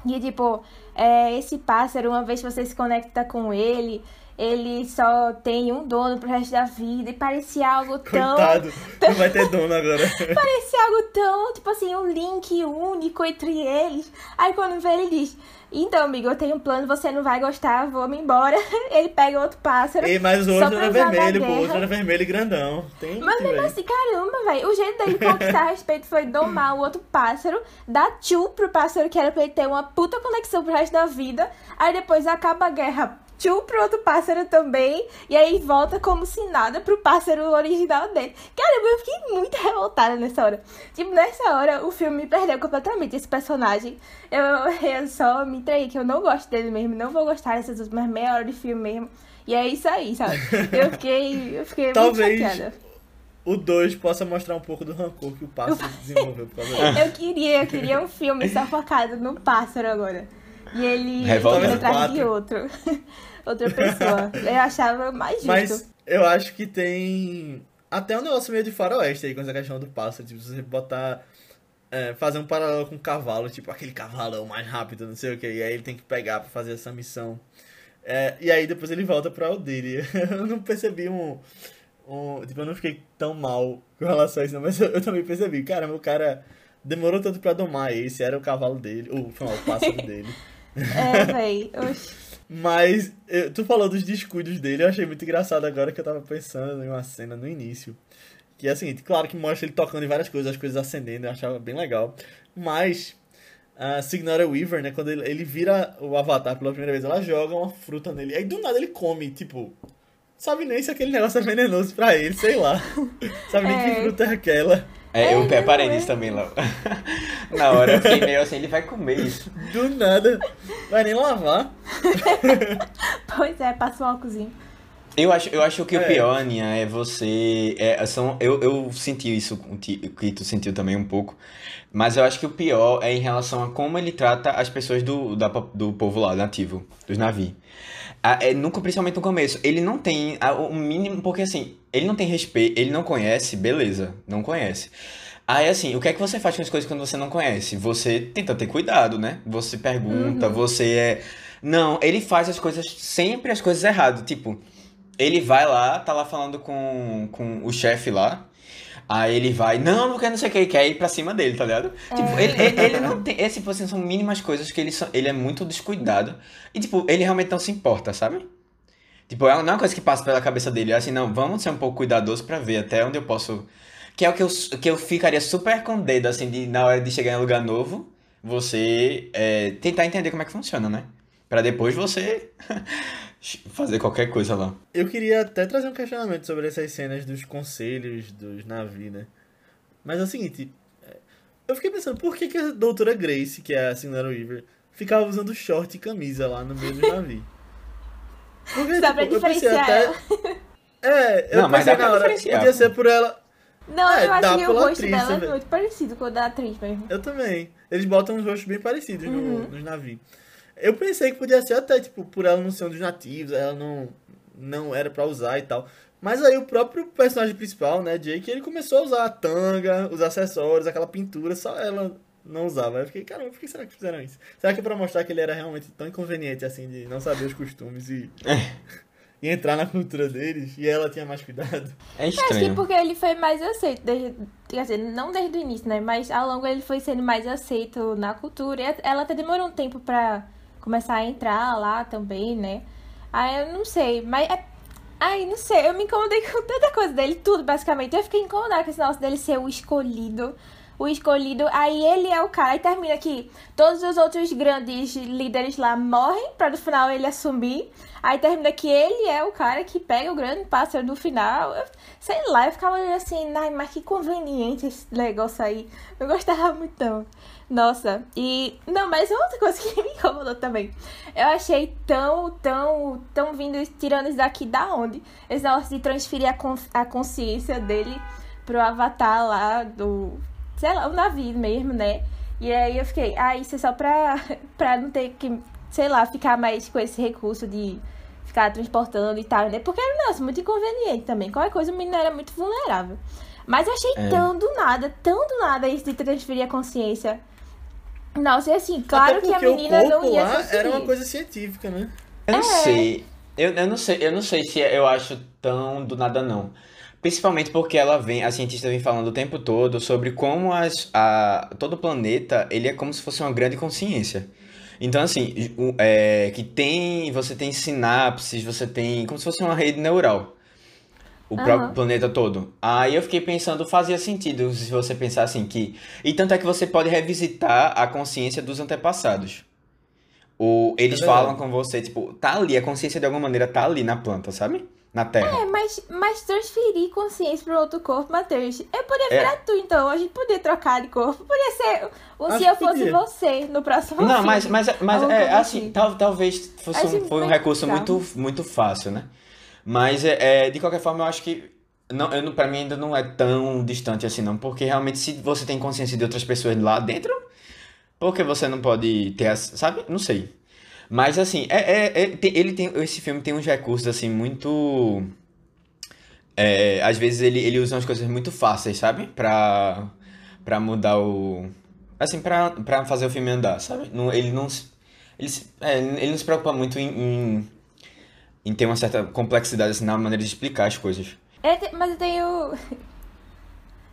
que, tipo, é, esse pássaro, uma vez que você se conecta com ele, ele só tem um dono pro resto da vida. E parecia algo tão. Coitado, não vai ter dono agora. Parecia algo tão, tipo assim, um link único entre eles. Aí quando vê, ele diz: Então, amigo, eu tenho um plano, você não vai gostar, vou-me embora. Ele pega outro pássaro. Ei, mas o outro era vermelho, pô. O outro era vermelho e grandão. Tem Mas mesmo assim, caramba, velho. O jeito dele conquistar respeito foi domar o outro pássaro, dar tchu pro pássaro que era pra ele ter uma puta conexão pro resto da vida. Aí depois acaba a guerra, tchu pro outro pássaro também. E aí volta como se nada pro pássaro original dele. Caramba, eu fiquei muito revoltada nessa hora. Tipo, nessa hora o filme me perdeu completamente esse personagem. Eu, eu só me entrei que eu não gosto dele mesmo. Não vou gostar dessas últimas meia hora de filme mesmo. E é isso aí, sabe? Eu fiquei, eu fiquei Talvez muito chateada. o 2 possa mostrar um pouco do rancor que o pássaro desenvolveu por causa disso. Eu queria, eu queria um filme só focado no pássaro agora. E ele Revolta atrás de outro. Outra pessoa. Eu achava mais justo. Mas eu acho que tem até um negócio meio de faroeste aí com essa questão do pássaro. Tipo, se você botar. é, fazer um paralelo com o cavalo, tipo, aquele cavalo é o mais rápido, não sei o que. E aí ele tem que pegar pra fazer essa missão. É, e aí depois ele volta pra aldeia. Eu não percebi um, um. Tipo, eu não fiquei tão mal com relação a isso, não, mas eu, eu também percebi. Caramba, o cara demorou tanto pra domar esse, era o cavalo dele, ou não, o pássaro dele. É, véi. oxi. Mas eu- tu falou dos descuidos dele, eu achei muito engraçado agora que eu tava pensando em uma cena no início. Que é a seguinte, claro que mostra ele tocando em várias coisas, as coisas acendendo, eu achava bem legal. Mas a Signora Weaver, né, quando ele, ele vira o Avatar pela primeira vez, ela joga uma fruta nele. Aí do nada ele come, tipo, sabe nem se aquele negócio é venenoso pra ele, sei lá. sabe nem que É. fruta é aquela. É, eu É, preparei não é? nisso também, Léo. Na hora eu fiquei meio assim, ele vai comer isso. Do nada. Vai nem lavar. Pois é, passa um álcoolzinho. Eu acho, eu acho que o É. pior, Aninha, é você. É, são, eu, eu senti isso que tu sentiu também um pouco. Mas eu acho que o pior é em relação a como ele trata as pessoas do, da do povo lá, nativo, dos navios. É, nunca, principalmente no começo. Ele não tem ah, o mínimo. Porque assim, ele não tem respeito, ele não conhece, beleza, não conhece. Aí assim, o que é que você faz com as coisas quando você não conhece? Você tenta ter cuidado, né? Você pergunta, você é. Não, ele faz as coisas, sempre as coisas erradas. Tipo, ele vai lá, tá lá falando com, com o chefe lá. Aí ele vai, não, porque não sei o que, quer ir pra cima dele, tá ligado? Tipo, ele, ele, ele não tem. Esse, tipo assim, são mínimas coisas que ele, ele é muito descuidado. E, tipo, ele realmente não se importa, sabe? Tipo, é- não é uma coisa que passa pela cabeça dele. É assim, não, vamos ser um pouco cuidadosos pra ver até onde eu posso. Que é o que eu, que eu ficaria super com o dedo, assim, de, na hora de chegar em um lugar novo, você é, tentar entender como é que funciona, né? Pra depois você fazer qualquer coisa lá. Eu queria até trazer um questionamento sobre essas cenas dos conselhos dos navios, né? Mas é o seguinte, eu fiquei pensando, por que, que a doutora Grace, que é a Senhora Weaver, ficava usando short e camisa lá no meio dos navios? Porque, Só pra tipo, diferenciar até... É, eu Não, mas pensei pra na hora, podia ser por ela... Não, É, eu acho que o rosto atriz dela é muito parecido com o da atriz mesmo. Eu também. Eles botam uns rostos bem parecidos no- Uhum. nos navios. Eu pensei que podia ser até, tipo, por ela não ser um dos nativos, ela não, não era pra usar e tal. Mas aí o próprio personagem principal, né, Jake, ele começou a usar a tanga, os acessórios, aquela pintura, só ela não usava. Aí eu fiquei, caramba, por que será que fizeram isso? Será que é pra mostrar que ele era realmente tão inconveniente, assim, de não saber os costumes e, e entrar na cultura deles? E ela tinha mais cuidado? É Acho que estranho. porque ele foi mais aceito, desde, quer dizer, não desde o início, né? Mas ao longo ele foi sendo mais aceito na cultura. E ela até demorou um tempo pra começar a entrar lá também, né? Aí eu não sei, mas é. Ai, não sei, eu me incomodei com tanta coisa dele, tudo basicamente. Eu fiquei incomodada com esse negócio dele ser o escolhido. O escolhido, aí ele é o cara, aí termina que todos os outros grandes líderes lá morrem pra no final ele assumir. Aí termina que ele é o cara que pega o grande pássaro no final. Eu- sei lá, eu ficava assim, ai, mas que conveniente esse negócio aí. Eu gostava muito não. Nossa, e. Não, mas outra coisa que me incomodou também. Eu achei tão, tão, tão vindo, tirando isso daqui da onde? Esse negócio de transferir a, con- a consciência dele pro avatar lá do. Sei lá, o navio mesmo, né? E aí eu fiquei, ah, isso é só pra, pra não ter que sei lá, ficar mais com esse recurso de ficar transportando e tal, né? Porque era um negócio muito inconveniente também. Qualquer coisa o menino era muito vulnerável. Mas eu achei É. tão do nada, tão do nada isso de transferir a consciência. Nossa, e assim, claro Até que a menina o corpo não ia lá transferir. era uma coisa científica, né? Eu não É. sei. Eu, eu não sei, eu não sei se eu acho tão do nada não. Principalmente porque ela vem, a cientista vem falando o tempo todo sobre como as, a, todo o planeta, ele é como se fosse uma grande consciência. Então, assim, é, que tem, você tem sinapses, você tem, como se fosse uma rede neural. O Aham. próprio planeta todo. Aí eu fiquei pensando, fazia sentido se você pensar assim que... E tanto é que você pode revisitar a consciência dos antepassados. O, eles É falam com você, tipo, tá ali, a consciência de alguma maneira tá ali na planta, sabe? Na terra. É, mas, mas transferir consciência para outro corpo, Matheus. Eu poderia É. virar tu, então. A gente poderia trocar de corpo. Podia ser um Acho se eu fosse podia. você no próximo Não, filme. mas, mas, mas é assim, assim. tal, talvez fosse um, foi um recurso legal. muito, muito fácil, né? Mas é, é, de qualquer forma, eu acho que não, eu, pra mim ainda não é tão distante assim, não. Porque realmente, se você tem consciência de outras pessoas lá dentro, por que você não pode ter, sabe? Não sei. Mas assim, é, é- é- ele tem, esse filme tem uns recursos assim muito. é, às vezes ele, ele usa umas coisas muito fáceis, sabe? Pra, pra mudar o. Assim, pra, pra fazer o filme andar, sabe? Não, ele não. Ele, é, ele não se preocupa muito em, em, em ter uma certa complexidade assim, na maneira de explicar as coisas. É, mas eu tenho.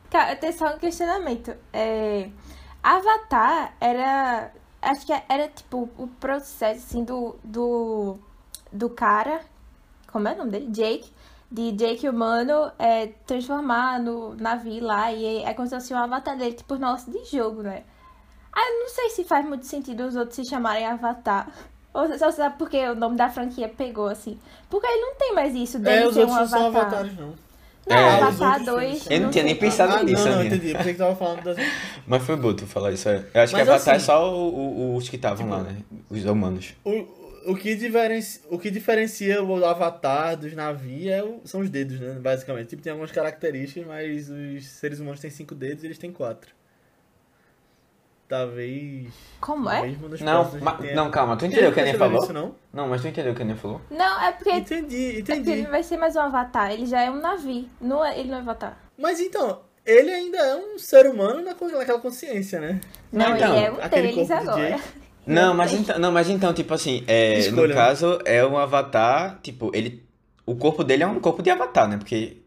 Cara, eu tenho só um questionamento. É, Avatar era. Acho que era tipo o processo assim do. do. do cara. Como é o nome dele? Jake. De Jake humano é, transformar no navio lá. E é como se fosse um avatar dele, tipo, nosso de jogo, né? Ah, eu não sei se faz muito sentido os outros se chamarem Avatar. Ou só sabe porque o nome da franquia pegou, assim. Porque ele não tem mais isso dele É, ser um não avatar. avatares, não. Não, É, Avatar outros 2. filmes. Eu não tinha nem pensado ah, nisso, não, não, entendi. Eu pensei que tava falando das... Mas foi bom tu falar isso. é. Eu acho Mas que Avatar assim- é só o- o- os que estavam lá, né? Os humanos. O, o, que diferencia, o que diferencia o avatar dos navios é o- são os dedos, né? Basicamente. Tipo, tem algumas características, mas os seres humanos têm cinco dedos e eles têm quatro. Talvez. Como é? Não, ma- tenha- não, calma. Tu entendeu o que a percebido falou? Isso, não? Não, mas tu entendeu o que a Aninha falou? Não, é porque, é Entendi, porque ele entendi. não vai ser mais um avatar. Ele já é um navio. Não é, ele não é avatar. Mas então, ele ainda é um ser humano na- naquela consciência, né? Não, então, ele é um aquele deles corpo de agora. Jake. Não, mas então, não, mas então, tipo assim, é, no Escolha. caso, é um avatar, tipo, ele. O corpo dele é um corpo de avatar, né? Porque,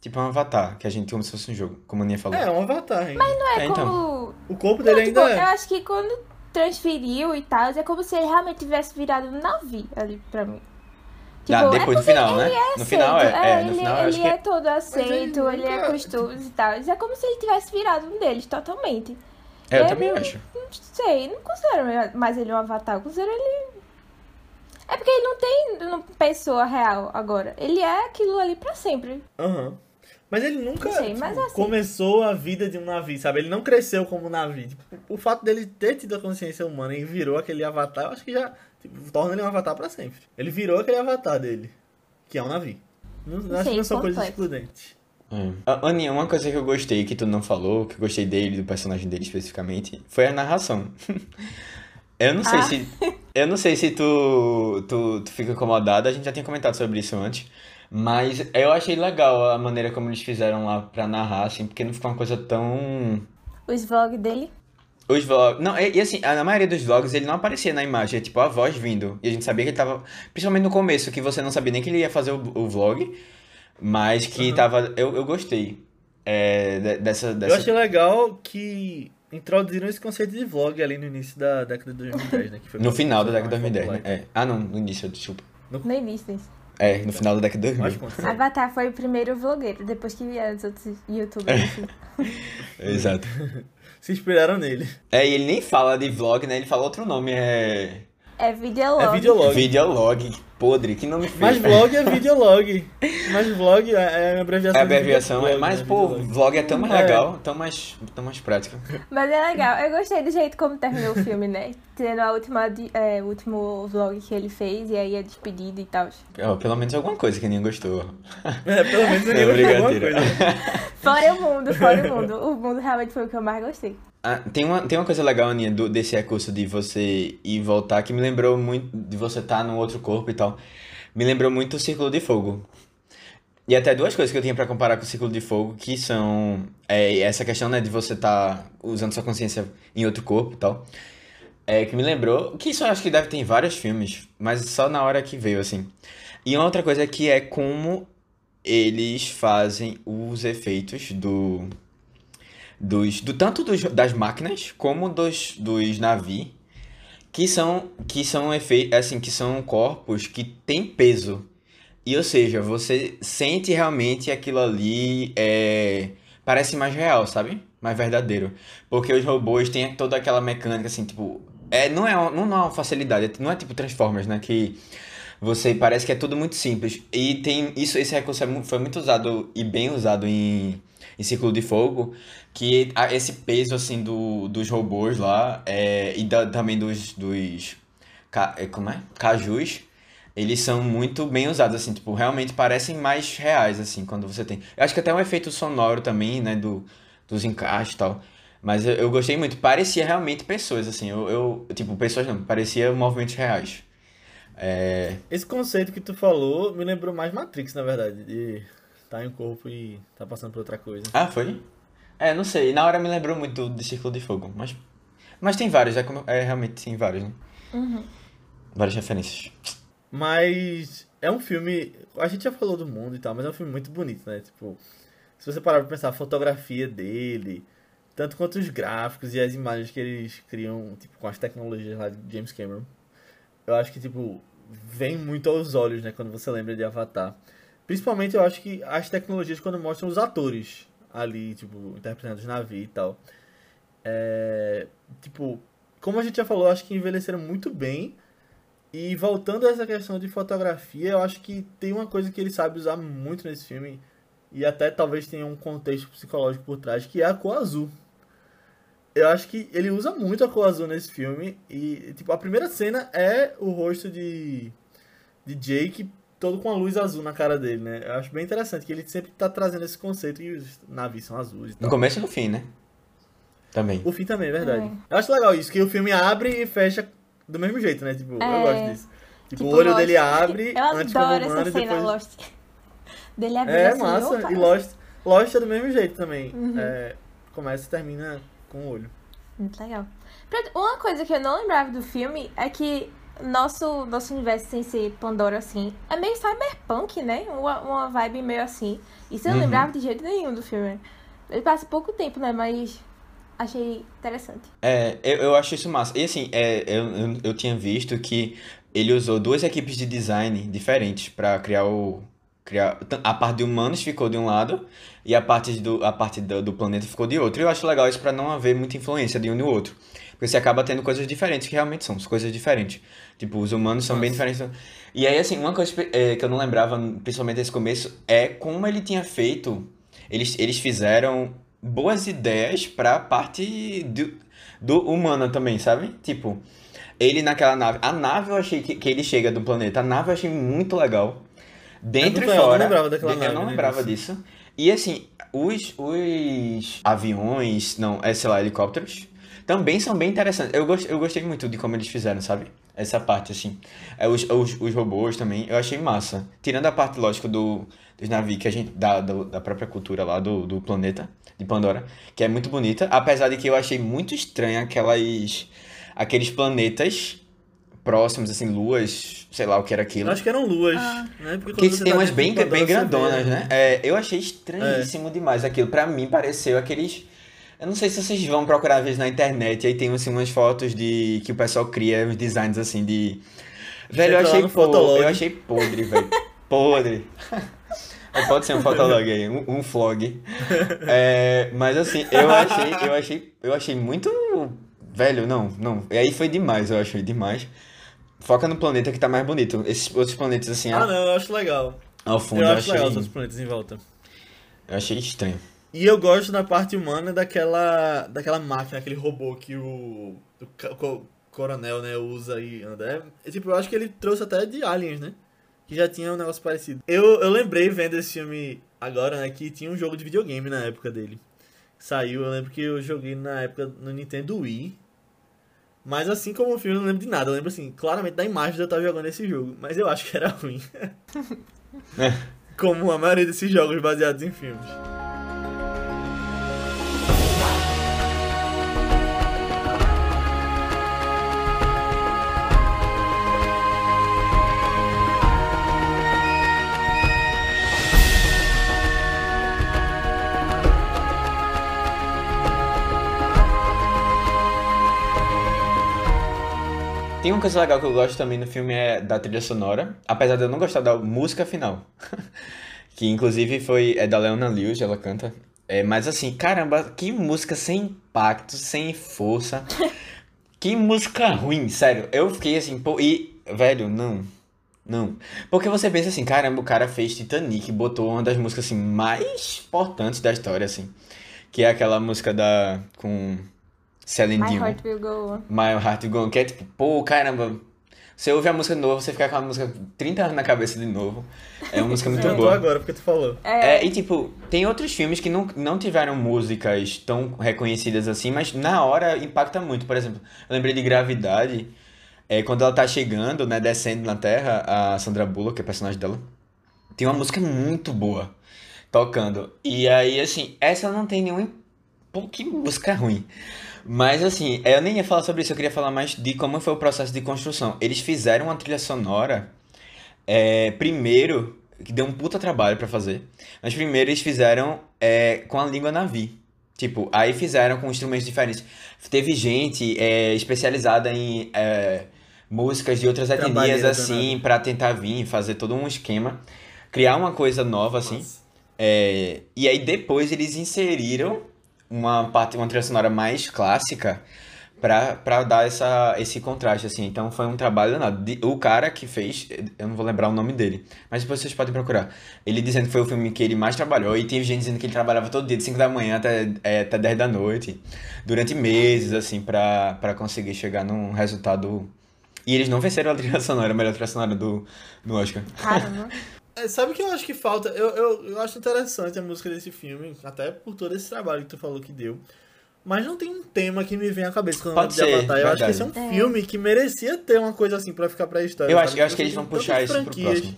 tipo, é um avatar, que a gente como se fosse um jogo, como a Aninha falou. É, um avatar ainda. Não é, É, então. O corpo dele Tipo, ainda eu é. acho que quando transferiu e tal, é como se ele realmente tivesse virado um navio ali pra mim. Tipo, Ah, depois é do final, né? é No final é, aceito. é, no ele, final eu ele que é é. todo aceito, ele ele é costumes e tal. É como se ele tivesse virado um deles totalmente. É, eu ele- também acho. Não sei, não considero mais ele um avatar, eu considero ele. É porque ele não tem uma pessoa real agora. Ele é aquilo ali pra sempre. Aham. Mas ele nunca sei, tipo, mas assim- começou a vida de um navio, sabe? Ele não cresceu como um navio. Tipo, o fato dele ter tido a consciência humana e virou aquele avatar, eu acho que já tipo, torna ele um avatar pra sempre. Ele virou aquele avatar dele, que é um navio. Não, acho que não são coisas excludentes. É. A- Aninha, uma coisa que eu gostei, que tu não falou, que eu gostei dele, do personagem dele especificamente, foi a narração. Eu não sei Ah. se. Eu não sei se tu, tu, tu fica incomodada, a gente já tinha comentado sobre isso antes. Mas eu achei legal a maneira como eles fizeram lá pra narrar, assim, porque não ficou uma coisa tão. Os vlogs dele. Os vlogs. Não, e, e assim, na maioria dos vlogs ele não aparecia na imagem, é tipo a voz vindo. E a gente sabia que ele tava. Principalmente no começo, que você não sabia nem que ele ia fazer o, o vlog, mas que Uhum. tava. Eu, eu gostei. é, de- dessa, dessa. Eu achei legal que introduziram esse conceito de vlog ali no início da década de 2010, né? Que foi No final da década de ficar 2010, né? É. Ah, não, no início, desculpa. No início disso. É, no final da década de popular. Mais 2000. conceito. Avatar foi o primeiro vlogueiro, depois que vieram os outros youtubers. assim. Exato. Se inspiraram nele. É, e ele nem fala de vlog, né? Ele fala outro nome, é. É videolog. É videolog. Videolog. Podre, que nome feio. Mas vlog é videolog. Mas vlog é, é abreviação. É abreviação, é, mas né? pô, Videolog. vlog é tão mais É. legal, tão mais, tão mais prático. Mas é legal. Eu gostei do jeito como terminou o filme, né? Tendo a última, é, o último vlog que ele fez e aí a despedida e tal. Ó, pelo menos alguma coisa que ninguém gostou. É, pelo menos É ninguém gostou alguma brincadeira. coisa. Fora o mundo, fora o mundo. O mundo realmente foi o que eu mais gostei. Ah, tem, uma, tem uma coisa legal, Aninha, do, desse recurso de você ir voltar, que me lembrou muito de você estar num outro corpo e tal. Me lembrou muito o Círculo de Fogo. E até duas coisas que eu tinha pra comparar com o Círculo de Fogo, que são é, essa questão, né, de você estar usando sua consciência em outro corpo e tal. É, que me lembrou, que isso eu acho que deve ter em vários filmes, mas só na hora que veio, assim. E uma outra coisa que é como eles fazem os efeitos do dos do tanto dos, das máquinas como dos dos navios que são que são efeitos assim que são corpos que têm peso. E ou seja você sente realmente aquilo ali é parece mais real sabe? Mais verdadeiro. Porque os robôs têm toda aquela mecânica assim tipo é não é não, não é uma facilidade não é tipo Transformers né? Que você parece que é tudo muito simples. E tem isso, esse recurso é foi muito usado e bem usado em, em Círculo de Fogo, que esse peso assim do, dos robôs lá é, e da- também dos, dos ca- é, como é? Cajus, eles são muito bem usados assim, tipo, realmente parecem mais reais assim quando você tem. Eu acho que até um efeito sonoro também, né, do dos encaixes e tal. Mas eu, eu gostei muito, parecia realmente pessoas assim, eu, eu tipo, pessoas não, parecia movimentos reais. É, Esse conceito que tu falou me lembrou mais Matrix, na verdade. De estar em um corpo e tá passando por outra coisa. Ah, foi? É, não sei. Na hora me lembrou muito do, de Círculo de Fogo. Mas, mas tem vários, é, como, é realmente tem vários, né? Várias referências. Mas é um filme. A gente já falou do mundo e tal, mas é um filme muito bonito, né? Tipo, se você parar pra pensar a fotografia dele, tanto quanto os gráficos e as imagens que eles criam, tipo, com as tecnologias lá de James Cameron, eu acho que, tipo, vem muito aos olhos, né? Quando você lembra de Avatar. Principalmente eu acho que as tecnologias quando mostram os atores ali, tipo, interpretando os navios e tal. É, tipo, como a gente já falou, eu acho que envelheceram muito bem. E voltando a essa questão de fotografia, eu acho que tem uma coisa que ele sabe usar muito nesse filme, e até talvez tenha um contexto psicológico por trás, que é a cor azul. Eu acho que ele usa muito a cor azul nesse filme, e tipo, a primeira cena é o rosto de, de Jake todo com a luz azul na cara dele, né? Eu acho bem interessante que ele sempre tá trazendo esse conceito e os navios são azuis No começo e no fim, né? Também. O fim também, é verdade. É. Eu acho legal isso, que o filme abre e fecha do mesmo jeito, né? Tipo, eu É. gosto disso. Tipo, Tipo, o olho Lost. dele abre Eu antes como adoro humano essa e cena, depois... Lost. Dele abrindo É, assim, massa. opa. E Lost, Lost é do mesmo jeito também. Uhum. É, começa e termina com o olho. Muito legal. Pronto, Uma coisa que eu não lembrava do filme é que nosso, nosso universo sem ser Pandora, assim, é meio cyberpunk, né? Uma, uma vibe meio assim. Isso eu não Uhum. lembrava de jeito nenhum do filme. Ele passa pouco tempo, né? Mas achei interessante. É, eu, eu acho isso massa. E assim, é, eu, eu, eu tinha visto que ele usou duas equipes de design diferentes pra criar o. Criar, a parte de humanos ficou de um lado e a parte do, a parte do, do planeta ficou de outro. E eu acho legal isso pra não haver muita influência de um no outro. Porque você acaba tendo coisas diferentes, que realmente são coisas diferentes. Tipo, os humanos são bem diferentes. E aí, assim, uma coisa é, que eu não lembrava, principalmente nesse começo, é como ele tinha feito. Eles, eles fizeram boas ideias pra parte do, do humano também, sabe? Tipo, ele naquela nave. A nave eu achei que, que ele chega do planeta. A nave eu achei muito legal. Dentro Eu e não- eu não fora. lembrava daquela Eu nave não no lembrava início. disso. E assim, os, os aviões, não, é, sei lá, helicópteros, também são bem interessantes. Eu, gost, eu gostei muito de como eles fizeram, sabe? Essa parte, assim. É, os, os, os robôs também, eu achei massa. Tirando a parte, lógico, do, dos navios que a gente. Da, do- da própria cultura lá do, do planeta, de Pandora, que é muito bonita. Apesar de que eu achei muito estranho aquelas. aqueles planetas próximos, assim, luas, sei lá o que era aquilo. Eu acho que eram luas, Ah. né? Porque Que tem tá umas bem, bem grandonas, né? É, eu achei estranhíssimo demais aquilo. Pra mim, pareceu aqueles. Eu não sei se vocês vão procurar às vezes na internet, aí tem assim, umas fotos de que o pessoal cria, uns designs assim de. Velho, eu achei podre. Eu achei podre, velho. podre. Pode ser um fotolog aí, um, um vlog. É, mas assim, eu achei, eu achei, eu achei muito. Velho, não, não. E aí foi demais, eu achei demais. foca no planeta que tá mais bonito. Esses outros planetas assim, Ah, não, eu acho legal. ao fundo, Eu eu, acho legal os achei, outros planetas em volta. eu achei estranho. E eu gosto na parte humana daquela, daquela máquina, aquele robô que o, o coronel, né, usa e anda. É, é tipo, eu acho que ele trouxe até de Aliens, né? Que já tinha um negócio parecido. Eu, eu lembrei vendo esse filme agora, né, que tinha um jogo de videogame na época dele. Saiu, eu lembro que eu joguei na época no Nintendo Wii. Mas assim como o filme, eu não lembro de nada. Eu lembro, assim, claramente da imagem de eu estar jogando esse jogo. Mas eu acho que era ruim. É. como a maioria desses jogos baseados em filmes. Tem uma coisa legal que eu gosto também no filme é da trilha sonora, apesar de eu não gostar da música final. que inclusive foi é da Leona Lewis, ela canta. É, mas assim, caramba, que música sem impacto, sem força. que música ruim, sério. Eu fiquei assim, pô, e velho, não. Não. Porque você pensa assim, caramba, o cara fez Titanic, botou uma das músicas assim mais importantes da história assim, que é aquela música da com Celine My Dion. Heart Will Go On. My Heart Will Go On, que é tipo, pô, caramba, você ouve a música de novo, você fica com a música 30 anos na cabeça de novo. É uma música muito Eu tô boa. agora, porque tu falou. É, e tipo, tem outros filmes que não, não tiveram músicas tão reconhecidas assim, mas na hora impacta muito. Por exemplo, eu lembrei de Gravidade, é, quando ela tá chegando, né, descendo na Terra, a Sandra Bullock, que é a personagem dela, tem uma música muito boa tocando. E aí, assim, essa não tem nenhum. Pô, que música ruim. Mas assim, eu nem ia falar sobre isso, eu queria falar mais de como foi o processo de construção. Eles fizeram uma trilha sonora, é, primeiro, que deu um puta trabalho pra fazer, mas primeiro eles fizeram é, com a língua navi. Tipo, aí fizeram com instrumentos diferentes. Teve gente é, especializada em é, músicas de outras etnias, assim, pra tentar vir, fazer todo um esquema, criar uma coisa nova, assim. É, e aí depois eles inseriram uma parte, uma trilha sonora mais clássica pra dar essa, esse contraste, assim. Então foi um trabalho danado. O cara que fez, eu não vou lembrar o nome dele, mas depois vocês podem procurar. Ele dizendo que foi o filme que ele mais trabalhou, e teve gente dizendo que ele trabalhava todo dia, de 5 da manhã até, é, até 10 da noite, durante meses, assim, pra conseguir chegar num resultado. E eles não venceram a trilha sonora, a melhor trilha sonora do, do Oscar. É, sabe o que eu acho que falta? Eu, eu, eu acho interessante a música desse filme, até por todo esse trabalho que tu falou que deu. Mas não tem um tema que me vem à cabeça quando eu Pode falo de ser, Avatar. Eu acho que esse é um verdade. É. filme que merecia ter uma coisa assim pra ficar pra história. Eu acho, eu acho que eles vão puxar isso pro franquias. próximo.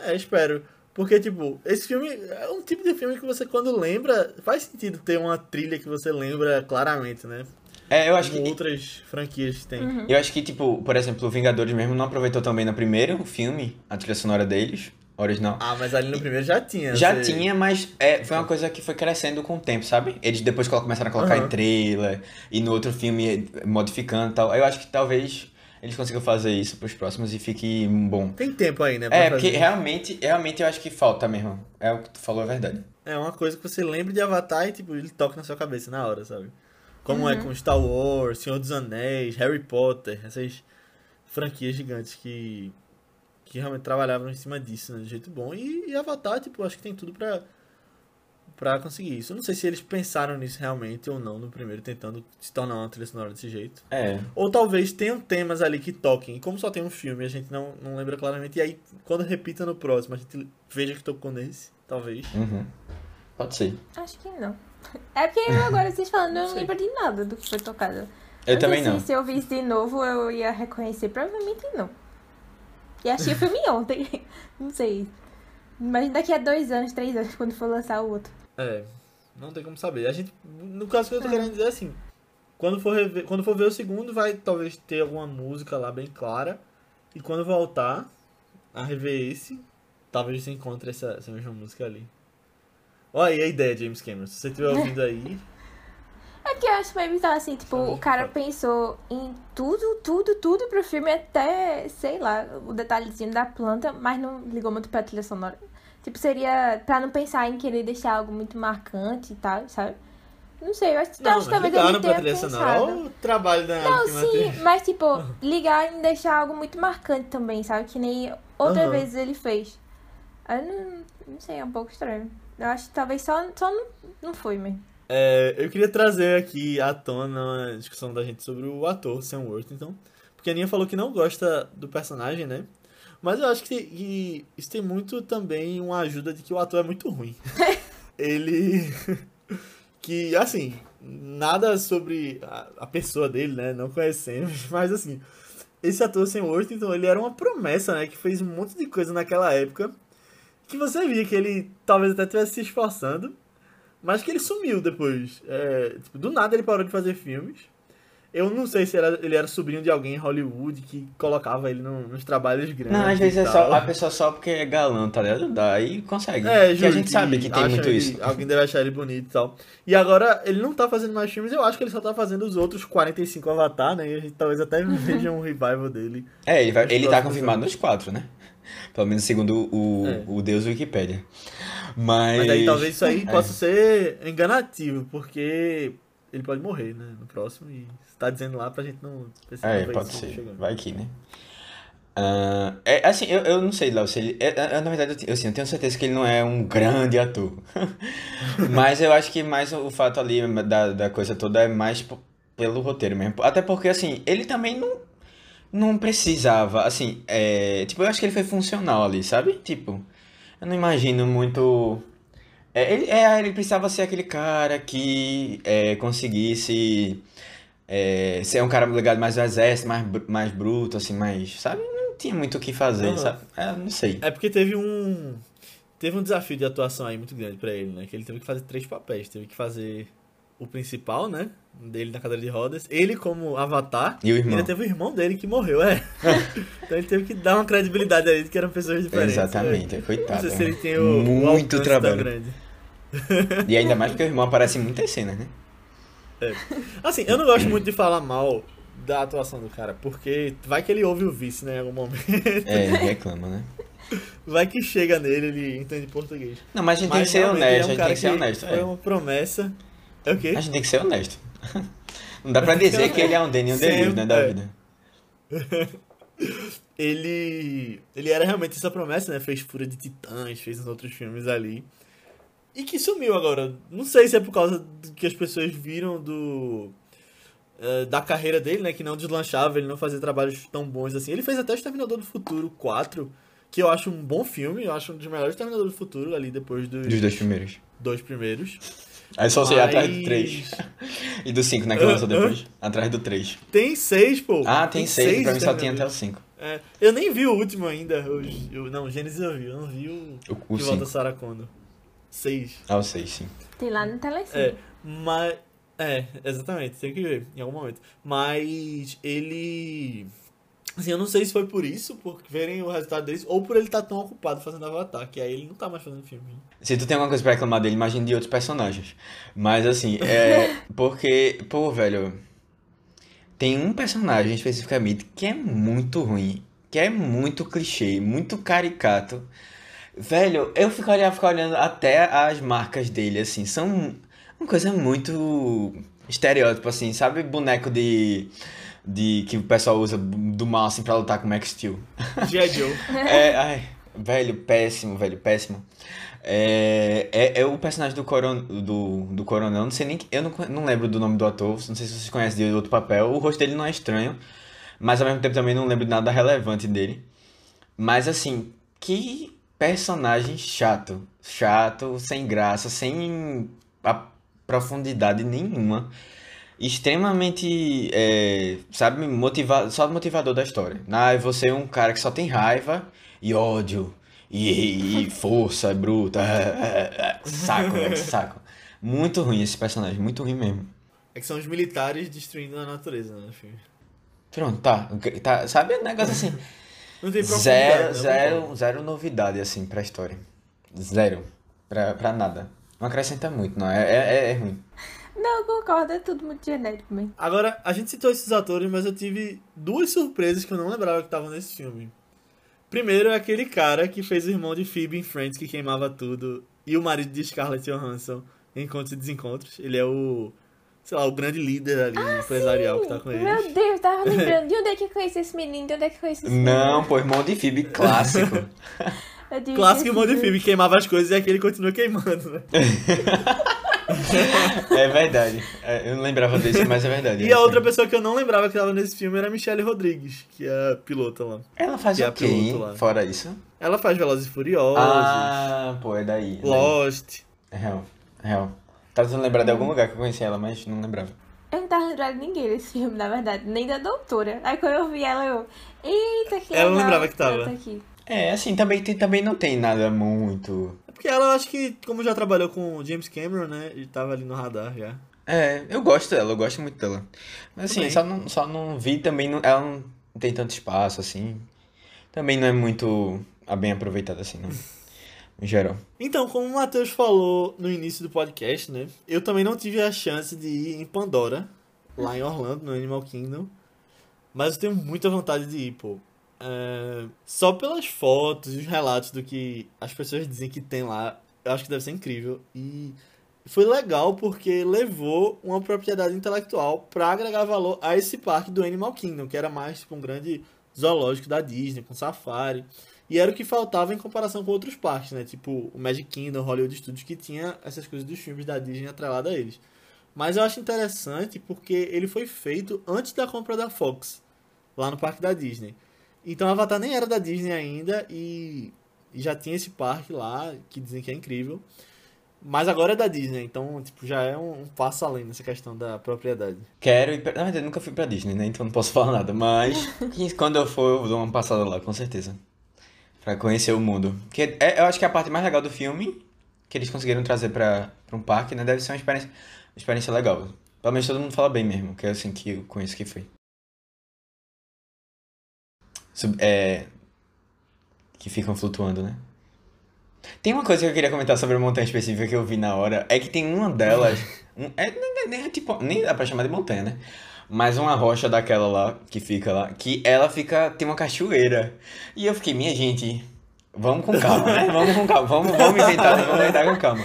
É, espero. Porque, tipo, esse filme é um tipo de filme que você, quando lembra, faz sentido ter uma trilha que você lembra claramente, né? É, eu acho Como que outras franquias que tem. Eu acho que, tipo, por exemplo, o Vingadores mesmo não aproveitou também no primeiro filme a trilha sonora deles, original. Ah, mas ali no primeiro já tinha. Já você- tinha, mas é, foi uma coisa que foi crescendo com o tempo, sabe? Eles depois começaram a colocar Aham. em trailer e no outro filme modificando e tal. Eu acho que talvez eles consigam fazer isso pros próximos e fique bom. Tem tempo aí, né? É, porque fazer. realmente, realmente eu acho que falta mesmo. É o que tu falou, é verdade. É uma coisa que você lembra de Avatar e, tipo, ele toca na sua cabeça na hora, sabe? Como é com Star Wars, Senhor dos Anéis, Harry Potter, essas franquias gigantes que, que realmente trabalhavam em cima disso, né? De jeito bom. E, e Avatar, tipo, acho que tem tudo pra, pra conseguir isso. Eu não sei se eles pensaram nisso realmente ou não no primeiro, tentando se tornar uma trilha sonora desse jeito. É. Ou talvez tenham temas ali que toquem. E como só tem um filme, a gente não, não lembra claramente. E aí, quando repita no próximo, a gente veja que tocou nesse. Talvez. Uhum. Pode ser. Acho que não. É porque agora vocês falando, eu não lembro de nada do que foi tocado. Eu Não também sei não. Se eu visse de novo, eu ia reconhecer. Provavelmente não. E achei o filme ontem. Não sei. Mas daqui a dois anos, três anos, quando for lançar o outro. É, não tem como saber. A gente, no caso que eu tô querendo dizer é assim, quando for, rever- quando for ver o segundo, vai talvez ter alguma música lá bem clara. E quando voltar a rever esse, talvez você encontre essa, essa mesma música ali. Olha aí a ideia, James Cameron. Se você estiver ouvindo aí, É porque eu acho meio bizarro assim, tipo, o cara pensou em tudo, tudo, tudo pro filme, até, sei lá, o detalhezinho da planta, mas não ligou muito pra trilha sonora. Tipo, seria pra não pensar em querer deixar algo muito marcante e tal, sabe? Não sei, eu acho, Não, acho que talvez ele tenha pensado. Olha o trabalho da Não, que sim, mas tipo, ligar e deixar algo muito marcante também, sabe? Que nem outras Aham. vezes ele fez. Aí não, não sei, é um pouco estranho. Eu acho que talvez só, só não, não foi mesmo. É, eu queria trazer aqui à tona uma discussão da gente sobre o ator Sam Worthington. Porque a Aninha falou que não gosta do personagem, né? Mas eu acho que, que isso tem muito também uma ajuda de que o ator é muito ruim. Ele. que, assim, nada sobre a, a pessoa dele, né? Não conhecemos, mas assim. Esse ator Sam Worthington, ele era uma promessa, né? Que fez um monte de coisa naquela época. Que você via que ele talvez até estivesse se esforçando. Mas que ele sumiu depois. É, tipo, do nada ele parou de fazer filmes. Eu não sei se era- ele era sobrinho de alguém em Hollywood que colocava ele no- nos trabalhos grandes. Não, às vezes e é só a pessoa só porque é galã, tá ligado? Daí consegue. É, Porque a gente sabe que tem muito ele- isso. Alguém deve achar ele bonito e tal. E agora ele não tá fazendo mais filmes, eu acho que ele só tá fazendo os outros 45 Avatar, né? E a gente talvez até veja um revival dele. É, ele, vai, ele tá confirmado nos quatro, né? Pelo menos segundo o, É. o Deus Wikipédia. Mas. Mas aí talvez isso aí É. possa ser enganativo, porque ele pode morrer, né? No próximo. E você tá dizendo lá pra gente não perceber É, pode ser. chegando. Vai que, né? Ah, é, assim, eu, eu não sei, Léo, se ele. é, é, na verdade, eu, assim, eu tenho certeza que ele não é um grande ator. Mas eu acho que mais o fato ali da, da coisa toda é mais pelo roteiro mesmo. Até porque, assim, ele também não, não precisava, assim, é, tipo, eu acho que ele foi funcional ali, sabe? Tipo, eu não imagino muito. É, ele, é, ele precisava ser aquele cara que é, conseguisse é, ser um cara ligado mais ao exército, mais, mais bruto, assim, mais, sabe? Não tinha muito o que fazer, Aham. sabe? É, não sei. É porque teve um. Teve um desafio de atuação aí muito grande pra ele, né? Que ele teve que fazer três papéis. Teve que fazer o principal, né? Dele na cadeira de rodas. Ele como avatar. E o irmão? ainda teve o irmão dele que morreu, é. então ele teve que dar uma credibilidade aí de que eram pessoas diferentes. Exatamente, né? coitado. Não sei se né? ele tem o, o Muito tão trabalho. grande. E ainda mais porque o irmão aparece em muitas cenas, né? Assim, eu não gosto muito de falar mal da atuação do cara, porque vai que ele ouve o vice, né, em algum momento. É, ele reclama, né? Vai que chega nele, ele entende português. Não, mas a gente tem Mas que ser é honesto, um a gente tem que ser honesto. Foi é. uma promessa. É o quê? A gente tem que ser honesto. Não dá pra dizer que ele é um um Deleuze, né, da é. vida. Ele. Ele era realmente essa promessa, né? Fez Fúria de Titãs, fez uns outros filmes ali. E que sumiu agora. Não sei se é por causa do que as pessoas viram do. eh, da carreira dele, né? Que não deslanchava, ele não fazia trabalhos tão bons assim. Ele fez até Exterminador do Futuro 4, que eu acho um bom filme, eu acho um dos melhores Exterminador do Futuro, ali depois dos, Dos dois primeiros. dois primeiros. Aí só sei Mas- atrás do 3. E do 5, né, que lançou depois. Atrás do 3. Tem seis, pô. Ah, tem 6, pra mim só tinha até o 5. É, eu nem vi o último ainda. Eu, eu- não, o Gênesis eu vi. Eu não vi o, O De Volta 5. Sarah Connor. Seis. Ah, o 6, sim. Tem lá no Telecine. É, mas... É, exatamente. Tem que ver em algum momento. Mas ele... Assim, eu não sei se foi por isso, por verem o resultado deles, ou por ele estar tão ocupado fazendo Avatar, que aí ele não tá mais fazendo filme. Se tu tem alguma coisa pra reclamar dele, imagine de outros personagens. Mas assim, é. Porque, pô, velho. Tem um personagem especificamente que é muito ruim. Que é muito clichê, muito caricato. Velho, eu fico olhando, fico olhando até as marcas dele, assim. São uma coisa muito estereótipo, assim, sabe? Boneco de. De que o pessoal usa do mal, assim, pra lutar com o Max Steel. G.I. Joe. É, ai, velho, péssimo, velho, péssimo. É, é, é o personagem do, coron, do, do Coronel, não sei nem. Eu não, não lembro do nome do ator, não sei se vocês conhecem de outro papel. O rosto dele não é estranho, mas ao mesmo tempo também não lembro de nada relevante dele. Mas assim, que personagem chato. Chato, sem graça, sem a profundidade nenhuma. Extremamente, é, sabe, motiva só motivador da história. Ah, você é um cara que só tem raiva e ódio e, e força bruta. Saco, saco. Muito ruim esse personagem, muito ruim mesmo. É que são os militares destruindo a natureza, né, no filme. Pronto, tá. tá sabe, um negócio assim. Não tem Zero, né? zero, zero novidade, assim, pra história. Zero. Pra, pra nada. Não acrescenta muito, não. É, é, é ruim. Não, eu concordo, é tudo muito genérico mesmo. Agora, a gente citou esses atores, mas eu tive duas surpresas que eu não lembrava que estavam nesse filme. Primeiro é aquele cara que fez o irmão de Phoebe em Friends, que queimava tudo, e o marido de Scarlett Johansson Encontros e Desencontros. Ele é o, sei lá, o grande líder ali, Ah, empresarial que tá com eles. Meu Deus, tava lembrando. De onde é que eu conheci esse menino? De onde é que eu conheci esse menino? Não, pô, irmão de Phoebe, clássico. Clássico irmão de filme, queimava as coisas e aqui ele continua queimando, né? é verdade. É, eu não lembrava desse, mas é verdade. E a outra pessoa que eu não lembrava que tava nesse filme era a Michelle Rodrigues, que é a pilota lá. Ela faz que é o a quê, lá. Fora isso? Ela faz Velozes e Furiosos, Ah, pô, é daí. é daí. Lost. É real, é real. Tava tentando lembrar de algum lugar que eu conheci ela, mas não lembrava. Eu não tava lembrando de ninguém desse filme, na verdade. Nem da doutora. Aí quando eu vi ela, eu... Eita, que Ela legal. lembrava que tava. tá aqui. É, assim, também, tem, também não tem nada muito. É porque ela, acho que, como já trabalhou com o James Cameron, né? E tava ali no radar já. É, eu gosto dela, eu gosto muito dela. Mas assim, Também. só não, só não vi também, não, ela não tem tanto espaço, assim. Também não é muito a bem aproveitada, assim, não. Em geral. Então, como o Matheus falou no início do podcast, né? Eu também não tive a chance de ir em Pandora, lá em Orlando, no Animal Kingdom. Mas eu tenho muita vontade de ir, pô. É, Só pelas fotos e os relatos do que as pessoas dizem que tem lá, eu acho que deve ser incrível. E foi legal porque levou uma propriedade intelectual pra agregar valor a esse parque do Animal Kingdom, que era mais tipo um grande zoológico da Disney, com safari. E era o que faltava em comparação com outros parques, né? Tipo o Magic Kingdom, Hollywood Studios, que tinha essas coisas dos filmes da Disney atrelada a eles. Mas eu acho interessante porque ele foi feito antes da compra da Fox, lá no parque da Disney. Então Avatar nem era da Disney ainda e já tinha esse parque lá, que dizem que é incrível. Mas agora é da Disney, então tipo, já é um, um passo além nessa questão da propriedade. Quero ir pra... Na verdade, eu nunca fui pra Disney, né? Então não posso falar nada. Mas quando eu for, eu dou uma passada lá, com certeza. Pra conhecer o mundo. Que é, eu acho que a parte mais legal do filme, que eles conseguiram trazer pra, pra um parque, né? Deve ser uma experiência, uma experiência legal. Pelo menos todo mundo fala bem mesmo, que é assim que eu conheço que foi. É... Que ficam flutuando, né? Tem uma coisa que eu queria comentar sobre a montanha específica que eu vi na hora, é que tem uma delas, um- é, nem, nem- tipo, nem dá pra chamar de montanha, né? Mas uma rocha daquela lá, que fica lá, que ela fica, tem uma cachoeira. E eu fiquei, minha gente, vamos com calma, né? Vamos com calma, vamos, vamos inventar, vamos inventar com calma.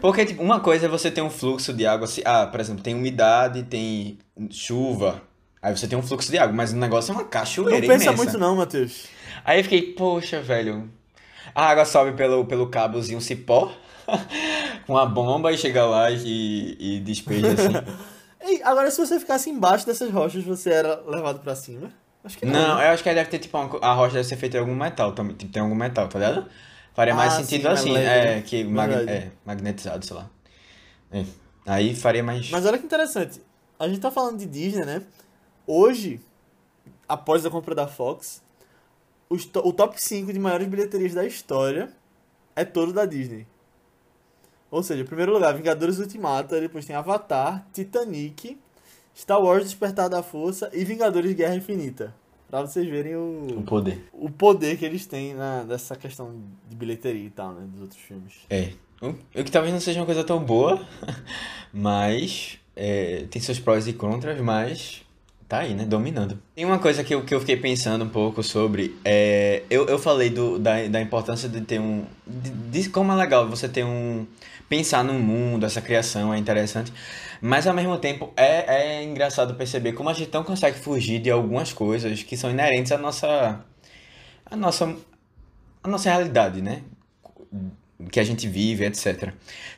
Porque, tipo, uma coisa é você ter um fluxo de água, assim, ah, por exemplo, tem umidade, tem chuva, aí você tem um fluxo de água, mas o negócio é uma Não cachoeira pensa imensa. muito não, Matheus. Aí eu fiquei, poxa, velho. A água sobe pelo, pelo cabozinho cipó, com a bomba e chega lá e, e despeja assim. Ei, agora se você ficasse embaixo dessas rochas, você era levado pra cima? Acho que não. Não, né? eu acho que deve ter, tipo, uma a rocha deve ser feita de algum metal. Tipo, tem algum metal, tá ligado? Faria mais Ah, sentido sim, mais assim, leve, é, né? que mag- é, magnetizado, sei lá. É. Aí faria mais. Mas olha que interessante. A gente tá falando de Disney, né? Hoje, após a compra da Fox, o top 5 de maiores bilheterias da história é todo da Disney. Ou seja, em primeiro lugar, Vingadores Ultimato, depois tem Avatar, Titanic, Star Wars Despertar da Força e Vingadores Guerra Infinita. Pra vocês verem O o, poder. o poder que eles têm na, dessa questão de bilheteria e tal, né? Dos outros filmes. É. O que talvez não seja uma coisa tão boa, mas é, tem seus prós e contras, mas tá aí, né? Dominando. Tem uma coisa que eu, que eu fiquei pensando um pouco sobre. É, eu, eu falei do, da, da importância de ter um. De, de como é legal você ter um. Pensar no mundo, essa criação é interessante. Mas ao mesmo tempo é, é engraçado perceber como a gente não consegue fugir de algumas coisas que são inerentes à nossa. à nossa. à nossa realidade, né? que a gente vive, etc.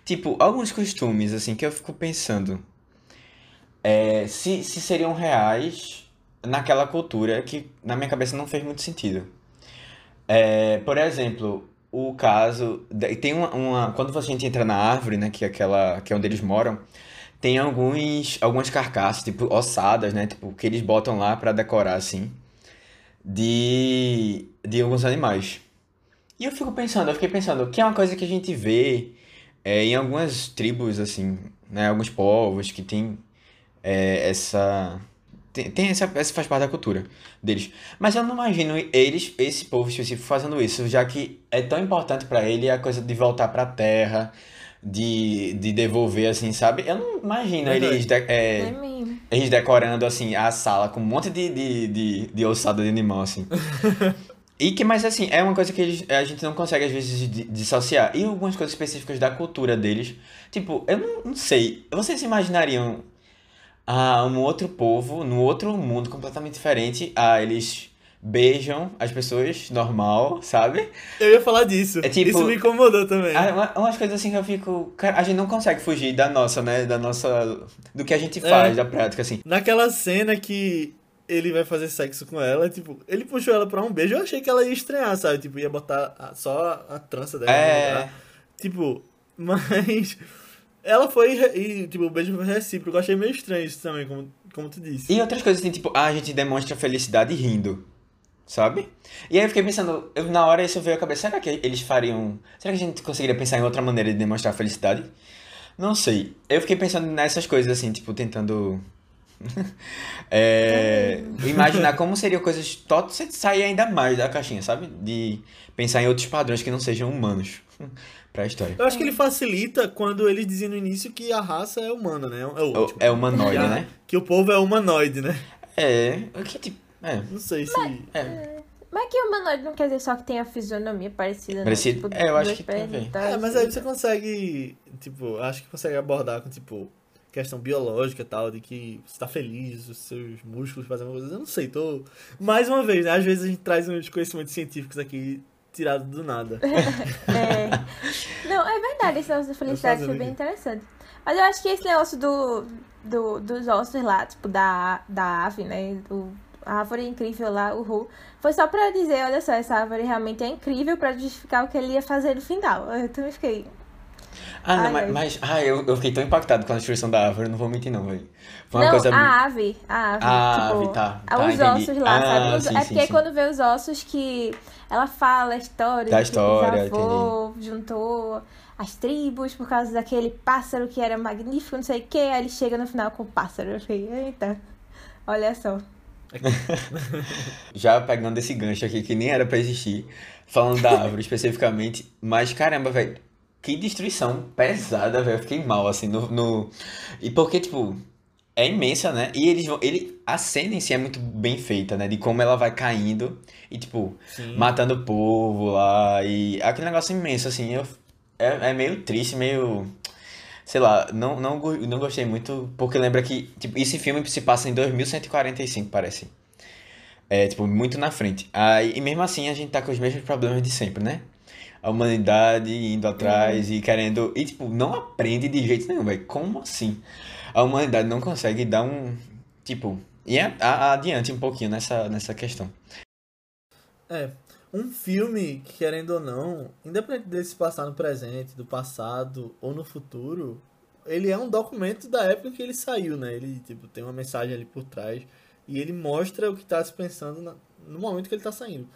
Tipo, alguns costumes, assim, que eu fico pensando é, se, se seriam reais naquela cultura que na minha cabeça não fez muito sentido. É, por exemplo, o caso. Tem uma, uma- Quando a gente entra na árvore, né? Que é, aquela, que é onde eles moram, tem alguns, algumas carcaças, tipo, ossadas, né? Tipo, que eles botam lá pra decorar, assim, de, de alguns animais. E eu fico pensando, eu fiquei pensando, que é uma coisa que a gente vê é, em algumas tribos, assim, né? Alguns povos que tem é, essa. Tem, tem essa, essa faz parte da cultura deles. Mas eu não imagino eles, esse povo específico, fazendo isso, já que é tão importante pra ele a coisa de voltar pra terra, de, de devolver, assim, sabe? Eu não imagino eles, de- é, É eles decorando, assim, a sala com um monte de, de, de, de ossada de animal, assim. E que, mas assim, é uma coisa que eles, a gente não consegue às vezes di- dissociar. E algumas coisas específicas da cultura deles. Tipo, eu não, não sei. Vocês imaginariam ah, um outro povo, num outro mundo completamente diferente? Ah, eles beijam as pessoas normal, sabe? Eu ia falar disso. É tipo- Isso me incomodou também. Ah, uma- umas coisas assim que eu fico. Cara, a gente não consegue fugir da nossa, né? Da nossa. Do que a gente faz, É. da prática, assim. Naquela cena que ele vai fazer sexo com ela, tipo, ele puxou ela pra um beijo, eu achei que ela ia estranhar, sabe? Tipo, ia botar a- só a, a trança dela. É. lugar. Tipo, mas. Ela foi e, tipo, o beijo foi recíproco. Eu achei meio estranho isso também, como, como tu disse. E outras coisas assim, tipo, ah, a gente demonstra felicidade rindo. Sabe? E aí eu fiquei pensando, eu, na hora isso veio à cabeça, será que eles fariam. Será que a gente conseguiria pensar em outra maneira de demonstrar felicidade? Não sei. Eu fiquei pensando nessas coisas assim, tipo, tentando. é, imaginar como seriam coisas. Tot, você sair ainda mais da caixinha, sabe? De pensar em outros padrões que não sejam humanos pra história. Eu acho que ele facilita quando eles dizem no início que a raça é humana, né? É, o- tipo, É humanoide, que a- né? Que o povo é humanoide, né? É. o Que tipo. É. Não sei se. É. Mas que o humanoide não quer dizer só que tem a fisionomia parecida, né? Parecido? É, eu acho que tem a É, mas aí você consegue, tipo, acho que consegue abordar com, tipo, questão biológica e tal, de que você tá feliz, os seus músculos fazem alguma coisa. Eu não sei, tô. Mais uma vez, né? Às vezes a gente traz uns conhecimentos científicos aqui tirados do nada. É. Não, é verdade, esse negócio da felicidade foi bem aqui. interessante. Mas eu acho que esse negócio do, do, dos ossos lá, tipo, da, da ave, né? Do, a árvore incrível lá, o Ru, foi só pra dizer, olha só, essa árvore realmente é incrível pra justificar o que ele ia fazer no final. Eu também fiquei. Ah, não, Ai, mas, ai. mas- ah, eu, eu fiquei tão impactado com a destruição da árvore, eu não vou mentir não, velho. Foi uma não, coisa... a ave, a ave, Ah, tipo, ave, tá, ah, tá, os entendi. ossos lá, Ah, sabe? Os- sim, é sim, porque sim. quando vê os ossos que ela fala a história, Da que história, bisavô juntou as tribos por causa daquele pássaro que era magnífico, não sei o que, aí ele chega no final com o pássaro. Eu falei, eita, olha só. Já pegando esse gancho aqui, que nem era pra existir, falando da árvore especificamente, mas caramba, velho, que destruição pesada, velho, eu fiquei mal, assim, no, no... E porque, tipo, é imensa, né? E eles vão... Ele... A cena em si é muito bem feita, né? De como ela vai caindo e, tipo, Sim. matando o povo lá e aquele negócio imenso, assim, eu, é, é meio triste, meio, sei lá, não, não, não gostei muito, porque lembra que, tipo, esse filme se passa em 2145, parece, é, tipo, muito na frente, aí, e mesmo assim a gente tá com os mesmos problemas de sempre, né? A humanidade indo atrás e querendo, e tipo, não aprende de jeito nenhum, velho, como assim? A humanidade não consegue dar um, tipo, a- a- adiante um pouquinho nessa, nessa questão. É. Um filme, que, querendo ou não, independente dele se passar no presente, do passado ou no futuro, ele é um documento da época que ele saiu, né? Ele tipo, tem uma mensagem ali por trás e ele mostra o que tá se pensando no momento que ele tá saindo.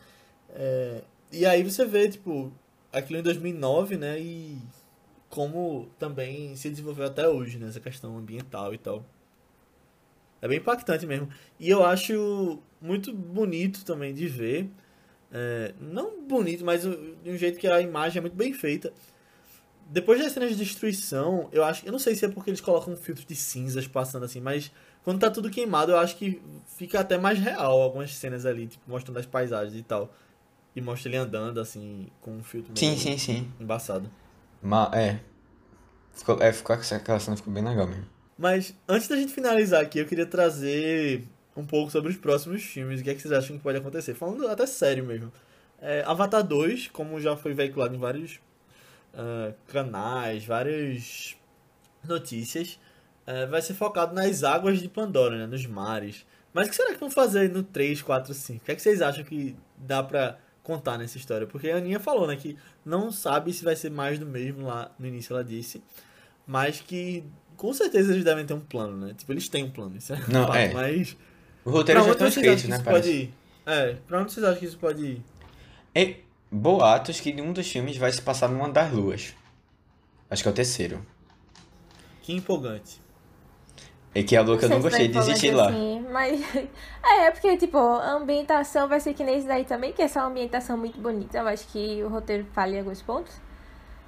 É, e aí você vê, tipo, aquilo em 2009, né? E como também se desenvolveu até hoje, né? Essa questão ambiental e tal. É bem impactante mesmo. E eu acho muito bonito também de ver. É, não bonito, mas de um jeito que a imagem é muito bem feita. Depois das cenas de destruição, eu acho. Eu não sei se é porque eles colocam um filtro de cinzas passando assim, mas quando tá tudo queimado, eu acho que fica até mais real algumas cenas ali, tipo, mostrando as paisagens e tal. E mostra ele andando assim, com um filtro Sim, meio sim, sim. embaçado. Ma é. Ficou, é, ficou, aquela cena ficou bem legal mesmo. Mas antes da gente finalizar aqui, eu queria trazer um pouco sobre os próximos filmes. O que, é que vocês acham que pode acontecer? Falando até sério mesmo. É, Avatar 2, como já foi veiculado em vários ah, canais, várias notícias, é, vai ser focado nas águas de Pandora, né? Nos mares. Mas o que será que vão fazer no 3, 4, 5? O que, é que vocês acham que dá pra contar nessa história? Porque a Aninha falou, né? Que não sabe se vai ser mais do mesmo lá no início, ela disse. Mas que com certeza eles devem ter um plano, né? Tipo, eles têm um plano, isso é Não, é. Mas. O roteiro pra já escritos, que né? pode ir? É, pra onde vocês acham que isso pode ir? E boatos que um dos filmes vai se passar numa das luas. Acho que é o terceiro. Que empolgante. E que é a lua que eu não gostei de existir falar lá. Assim, mas é, porque, tipo, a ambientação vai ser que nesse daí também, que é só uma ambientação muito bonita. Eu acho que o roteiro falha em alguns pontos.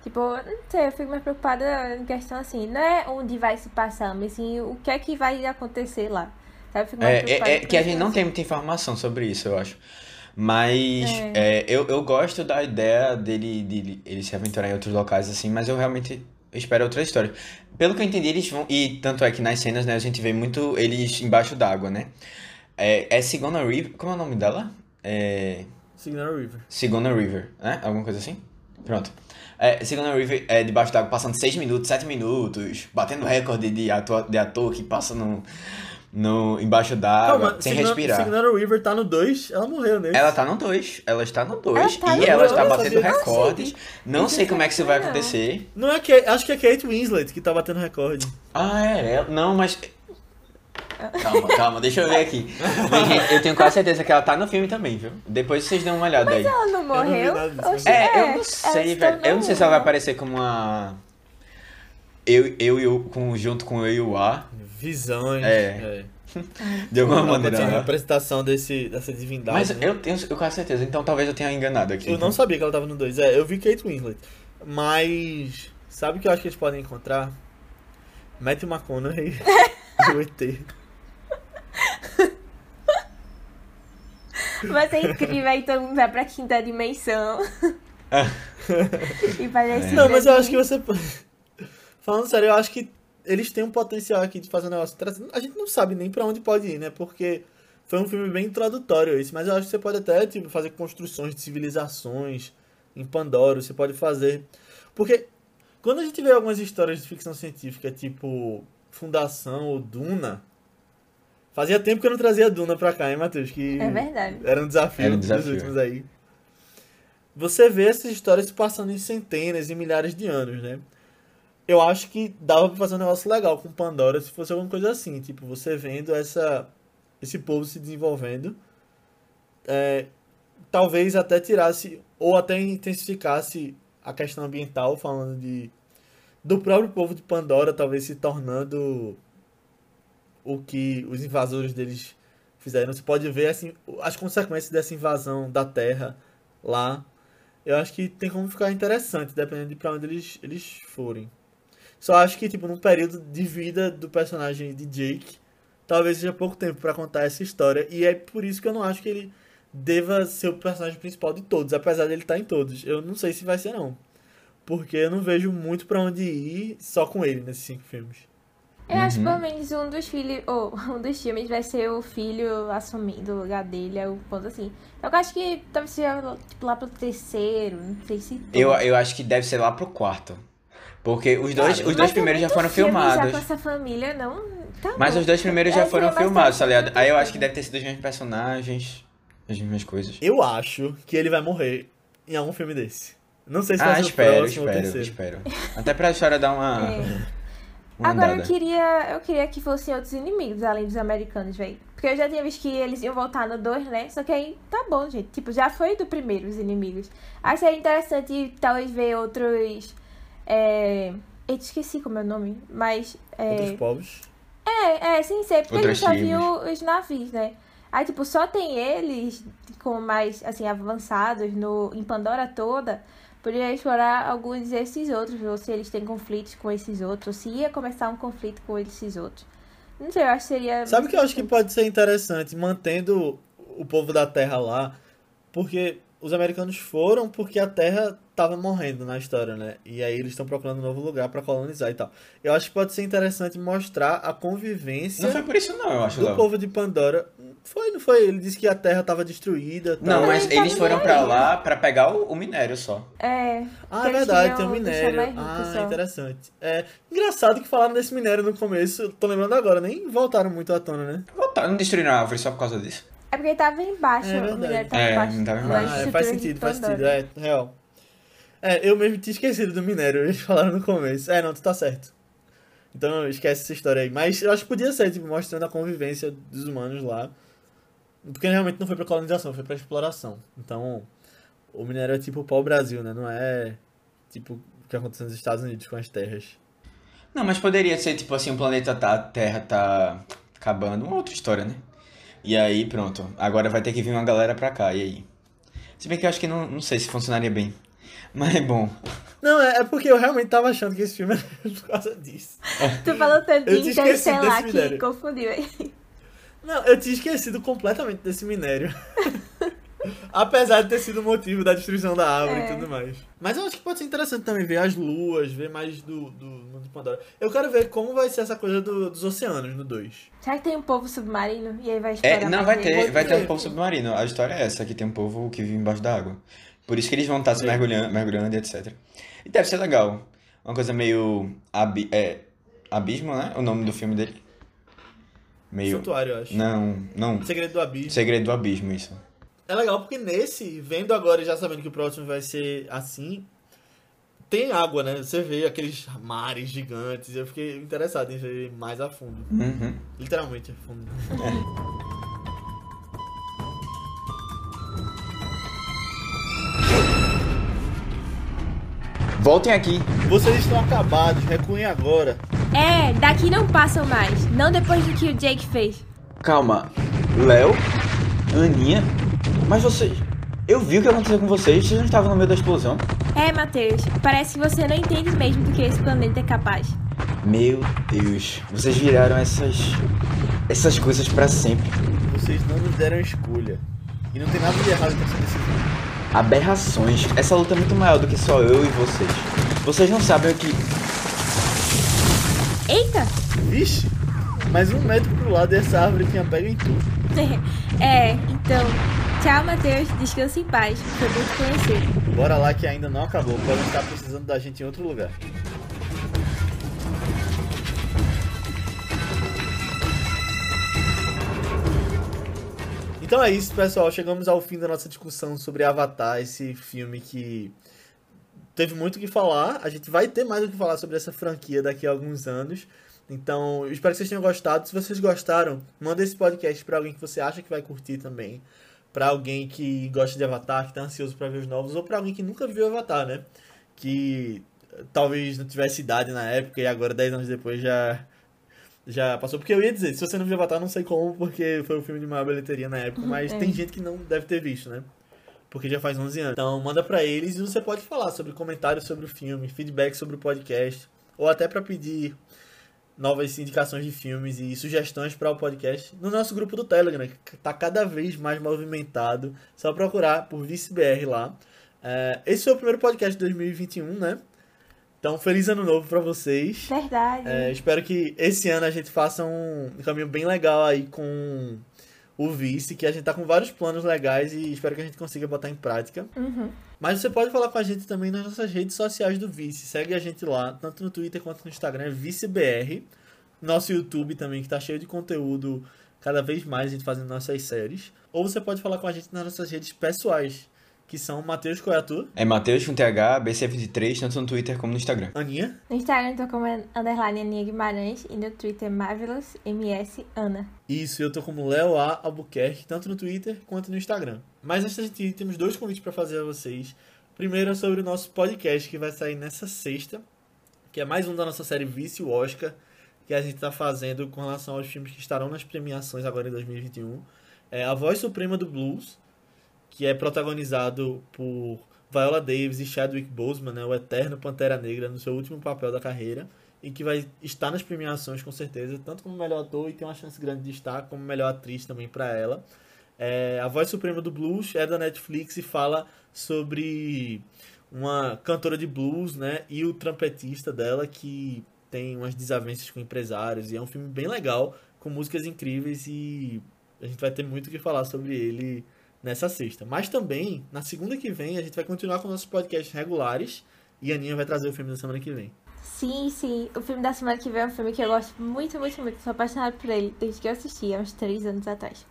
Tipo, não sei, eu fico mais preocupada em questão assim, não é onde vai se passar, mas sim o que é que vai acontecer lá. Sabe? Fico mais É, preocupada é, é que a gente não assim. tem muita informação sobre isso, eu acho. Mas é, eu, eu gosto da ideia dele, dele ele se aventurar em outros locais, assim, mas eu realmente espero outra história. Pelo que eu entendi, eles vão. E tanto é que nas cenas, né, a gente vê muito eles embaixo d'água, né? É, é Sigona River. Como é o nome dela? É. Signal River. Sigona River, né? Alguma coisa assim? Pronto. É, Sigona River é debaixo d'água passando 6 minutos, 7 minutos, batendo recorde de ator, de ator que passa no, no, embaixo d'água, Calma, sem Signal- respirar. Signal River tá no 2, ela morreu nesse. Ela tá no 2, ela está no 2 Ela tá e no ela dois? está Eu não batendo recordes. Não Isso sei eu como é que isso vai não. acontecer. Não é que acho que é Kate Winslet que tá batendo recorde. Ah, é ela. Não, mas. Calma, calma, deixa eu ver aqui. Mas, gente, eu tenho quase certeza que ela tá no filme também, viu? Depois vocês dão uma olhada aí. Ela não morreu? nada disso. Oxi, É, eu não sei, se velho. Eu não sei se ela vai aparecer como uma. Eu, eu e o. Com, junto com eu e o A. Visões. É. De alguma Ela maneira. a né? apresentação desse, dessa divindade. Mas né? eu tenho eu quase certeza, então talvez eu tenha enganado aqui. Eu não sabia que ela tava no 2. É, eu vi Kate Winslet. Mas. Sabe o que eu acho que eles podem encontrar? Matthew McConaughey do ET. Vai ser incrível, aí todo mundo vai pra quinta dimensão. e parece Não, mas eu acho que você. Falando sério, eu acho que eles têm um potencial aqui de fazer um negócio. A gente não sabe nem pra onde pode ir, né? Porque foi um filme bem introdutório esse, mas eu acho que você pode até tipo, fazer construções de civilizações em Pandora, você pode fazer. Porque quando a gente vê algumas histórias de ficção científica, tipo Fundação ou Duna, fazia tempo que eu não trazia Duna pra cá, hein, Matheus? Que É verdade. era um desafio, Era um dos desafio. últimos aí. Você vê essas histórias se passando em centenas e milhares de anos, né? Eu acho que dava pra fazer um negócio legal com Pandora se fosse alguma coisa assim. Tipo, você vendo essa, esse povo se desenvolvendo. é, talvez até tirasse, ou até intensificasse a questão ambiental, falando de do próprio povo de Pandora, talvez se tornando o que os invasores deles fizeram. Você pode ver assim, as consequências dessa invasão da Terra lá. Eu acho que tem como ficar interessante, dependendo de pra onde eles, eles forem. Só acho que, tipo, num período de vida do personagem de Jake, talvez seja pouco tempo pra contar essa história. E é por isso que eu não acho que ele deva ser o personagem principal de todos, apesar dele estar em todos. Eu não sei se vai ser, não. Porque eu não vejo muito pra onde ir só com ele nesses cinco filmes. Eu acho que Uhum. pelo menos um dos filhos, ou um dos filmes vai ser o filho assumindo o lugar dele, é o ponto assim. Eu acho que talvez seja tipo, lá pro terceiro, não sei se. Eu, eu acho que deve ser lá pro quarto. Porque os dois, os dois é primeiros já foram filme Já filmados. com essa família, não. Tá Mas bom. os dois primeiros já É, foram filmados, tá ligado? Aí eu acho que deve ter sido os mesmos personagens, as mesmas coisas. Eu acho que ele vai morrer em algum filme desse. Não sei se Ah, vai ser o espero, próximo ou o espero, espero. Até pra história dar uma, É. uma Agora andada. eu queria, eu queria que fossem outros inimigos além dos americanos, velho. Porque eu já tinha visto que eles iam voltar no 2, né? Só que aí tá bom, gente. Tipo, já foi do primeiro os inimigos. Acho que seria interessante talvez ver outros. É... Eu esqueci como é o nome, mas. Outros É, povos. é, é sim, sei, porque a Outras gente só tribos. viu os navios, né? Aí, tipo, só tem eles com mais, assim, avançados no, em Pandora toda. Poderia explorar alguns desses outros, ou se eles têm conflitos com esses outros, ou se ia começar um conflito com esses outros. Não sei, eu acho que seria. Sabe o que eu acho que pode ser interessante? Mantendo o povo da Terra lá. Porque os americanos foram porque a Terra tava morrendo na história, né? E aí eles estão procurando um novo lugar pra colonizar e tal. Eu acho que pode ser interessante mostrar a convivência Não foi por isso não, eu acho, do Léo. povo de Pandora. Foi, não foi? Ele disse que a Terra tava destruída. tal. Não, mas Ele eles foram aí. lá pra pegar o, o minério só. É. Ah, é verdade, tem um minério. Ah, só. interessante. É engraçado que falaram desse minério no começo, tô lembrando agora, nem voltaram muito à tona, né? Voltaram, não destruíram a árvore só por causa disso. É porque tava embaixo, É o verdade. minério tava É, embaixo. tava embaixo. Ah, é, faz sentido, faz sentido, é, real. É, eu mesmo tinha esquecido do minério, eles falaram no começo. É, não, tu tá certo. Então esquece essa história aí. Mas eu acho que podia ser, tipo, mostrando a convivência dos humanos lá. Porque realmente não foi pra colonização, foi pra exploração. Então, o minério é tipo o pau-brasil, né? Não é tipo o que aconteceu nos Estados Unidos com as terras. Não, mas poderia ser tipo assim, o planeta tá, a Terra tá acabando, uma outra história, né? E aí, pronto. Agora vai ter que vir uma galera pra cá, e aí? Se bem que eu acho que não, não sei se funcionaria bem. Mas bom. Não, é, é porque eu realmente tava achando que esse filme era por causa disso. Tu falou tanto Eu de tinha esquecido Interstellar desse que minério. confundiu, hein? Não, eu tinha esquecido completamente desse minério. Apesar de ter sido o motivo da destruição da árvore É. e tudo mais. Mas eu acho que pode ser interessante também ver as luas, ver mais do, do mundo de Pandora. Eu quero ver como vai ser essa coisa do- dos oceanos no 2. Será que tem um povo submarino? E aí vai explorar É, não, vai ter, vai ter. um povo submarino. A história é essa, que tem um povo que vive embaixo da água. Por isso que eles vão estar se mergulhando, mergulhando e etc. E deve ser legal. Uma coisa meio... Abi é, Abismo, né? O nome do filme dele. Meio... Santuário, eu acho. Não, não. Segredo do Abismo. Segredo do Abismo, isso. É legal porque nesse, vendo agora e já sabendo que o próximo vai ser assim, tem água, né? Você vê aqueles mares gigantes. Eu fiquei interessado em ver mais a fundo. Uhum. Literalmente a fundo. Voltem aqui. Vocês estão acabados, recuem agora. É, daqui não passam mais. Não depois do que o Jake fez. Calma. Léo? Aninha? Mas vocês... Eu vi o que aconteceu com vocês. Vocês não estavam no meio da explosão? É, Matheus, parece que você não entende mesmo do que esse planeta é capaz. Meu Deus. Vocês viraram essas... Essas coisas pra sempre. Vocês não nos deram escolha. E não tem nada de errado com essa decisão. Aberrações. Essa luta é muito maior do que só eu e vocês. Vocês não sabem o que... Eita! Vixe! Mais um metro pro lado e essa árvore tinha pego em tudo. É, então, tchau, Matheus, descanse em paz. Foi bom te conhecer. Bora lá que ainda não acabou. Podem estar precisando da gente em outro lugar. Então é isso, pessoal. Chegamos ao fim da nossa discussão sobre Avatar, esse filme que teve muito o que falar. A gente vai ter mais o que falar sobre essa franquia daqui a alguns anos. Então, eu espero que vocês tenham gostado. Se vocês gostaram, manda esse podcast para alguém que você acha que vai curtir também. Pra alguém que gosta de Avatar, que tá ansioso pra ver os novos, ou pra alguém que nunca viu Avatar, né? Que eh, talvez não tivesse idade na época e agora, 10 anos depois, já já passou. Porque eu ia dizer, se você não viu Avatar, não sei como, porque foi o filme de maior bilheteria na época, mas É. tem gente que não deve ter visto, né? Porque já faz 11 anos. Então, manda pra eles e você pode falar sobre comentários sobre o filme, feedback sobre o podcast, ou até pra pedir novas indicações de filmes e sugestões para o podcast no nosso grupo do Telegram, que tá cada vez mais movimentado. Só procurar por ViceBR lá. É, esse foi o primeiro podcast de 2021, né? Então, feliz ano novo para vocês. Verdade. É, espero que esse ano a gente faça um caminho bem legal aí com o Vice, que a gente tá com vários planos legais e espero que a gente consiga botar em prática. Uhum. Mas você pode falar com a gente também nas nossas redes sociais do Vice. Segue a gente lá, tanto no Twitter quanto no Instagram, é ViceBR. Nosso YouTube também, que tá cheio de conteúdo cada vez mais, a gente fazendo nossas séries. Ou você pode falar com a gente nas nossas redes pessoais, que são Matheus Coiatu, É Matheus com TH, BC23, tanto no Twitter como no Instagram. Aninha, No Instagram eu tô como underline Aninha Guimarães e no Twitter Marvelous MS Ana. Isso, eu tô como Léo A. Albuquerque, tanto no Twitter quanto no Instagram. Mas antes da gente ir, temos dois convites para fazer a vocês. Primeiro é sobre o nosso podcast que vai sair nessa sexta, que é mais um da nossa série Vício Oscar, que a gente tá fazendo com relação aos filmes que estarão nas premiações agora em 2021. É A Voz Suprema do Blues, que é protagonizado por Viola Davis e Chadwick Boseman, né, o eterno Pantera Negra, no seu último papel da carreira, e que vai estar nas premiações com certeza, tanto como melhor ator e tem uma chance grande de estar como melhor atriz também para ela. É, a Voz Suprema do Blues é da Netflix e fala sobre uma cantora de blues, né, e o trompetista dela que tem umas desavenças com empresários e é um filme bem legal, com músicas incríveis e a gente vai ter muito o que falar sobre ele nessa sexta. Mas também, na segunda que vem, a gente vai continuar com nossos podcasts regulares e a Aninha vai trazer o filme da semana que vem. Sim, sim. O filme da semana que vem é um filme que eu gosto muito, muito, muito. Sou apaixonada por ele desde que eu assisti, há uns três anos atrás.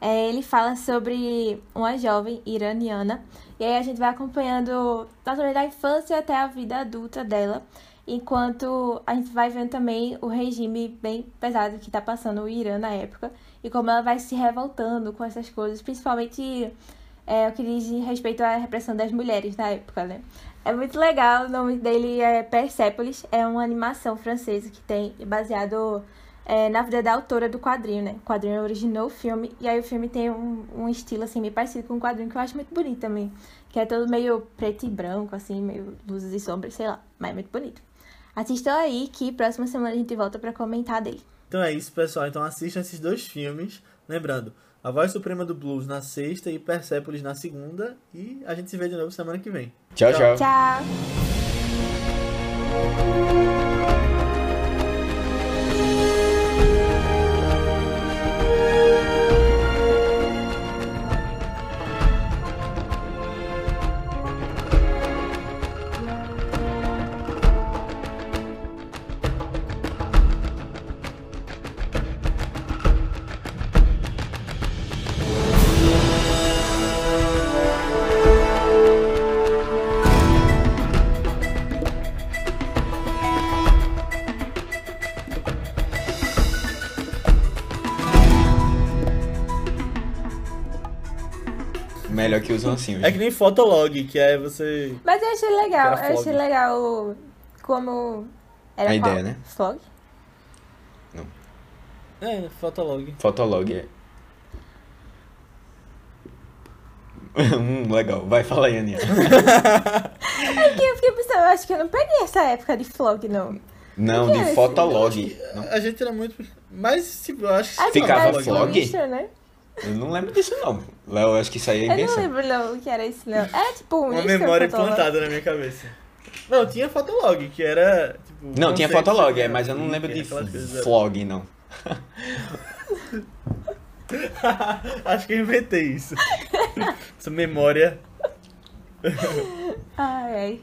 É, ele fala sobre uma jovem iraniana. E aí a gente vai acompanhando, da infância até a vida adulta dela. Enquanto a gente vai vendo também o regime bem pesado que tá passando o Irã na época. E como ela vai se revoltando com essas coisas, principalmente é, o que diz respeito à repressão das mulheres na época, né? É muito legal, o nome dele é Persepolis, é uma animação francesa que tem baseado é, na vida da autora do quadrinho, né? O quadrinho originou o filme, e aí o filme tem um, um estilo assim meio parecido com o quadrinho que eu acho muito bonito também. Que é todo meio preto e branco, assim, meio luzes e sombras, sei lá, mas é muito bonito. Assistam aí que próxima semana a gente volta pra comentar dele. Então é isso, pessoal. Então assistam esses dois filmes. Lembrando, A Voz Suprema do Blues na sexta e Persepolis na segunda. E a gente se vê de novo semana que vem. Tchau, tchau. Tchau. Melhor que os rancinhos. É que nem Fotolog, que é você. Mas eu achei legal, eu achei legal como. Era A qual? ideia, né? Flog? É, Fotolog. Fotolog é. hum, legal. Vai, fala aí, Aninha. É que eu fiquei pensando, eu acho que eu não peguei essa época de flog, não. Não, de? Fotolog. Não, A gente era muito. Mas, tipo, eu acho que. Ah, Ficava flog? né? Eu não lembro disso, não. Léo, eu acho que isso aí é Eu não invenção. lembro não o que era isso, não. Era tipo um Uma memória implantada na minha cabeça. Não, tinha Fotolog, que era. Tipo, Não, tinha Fotolog, é, mas eu não lembro de flog, não. Acho que eu inventei isso. Essa memória. Ai, ai.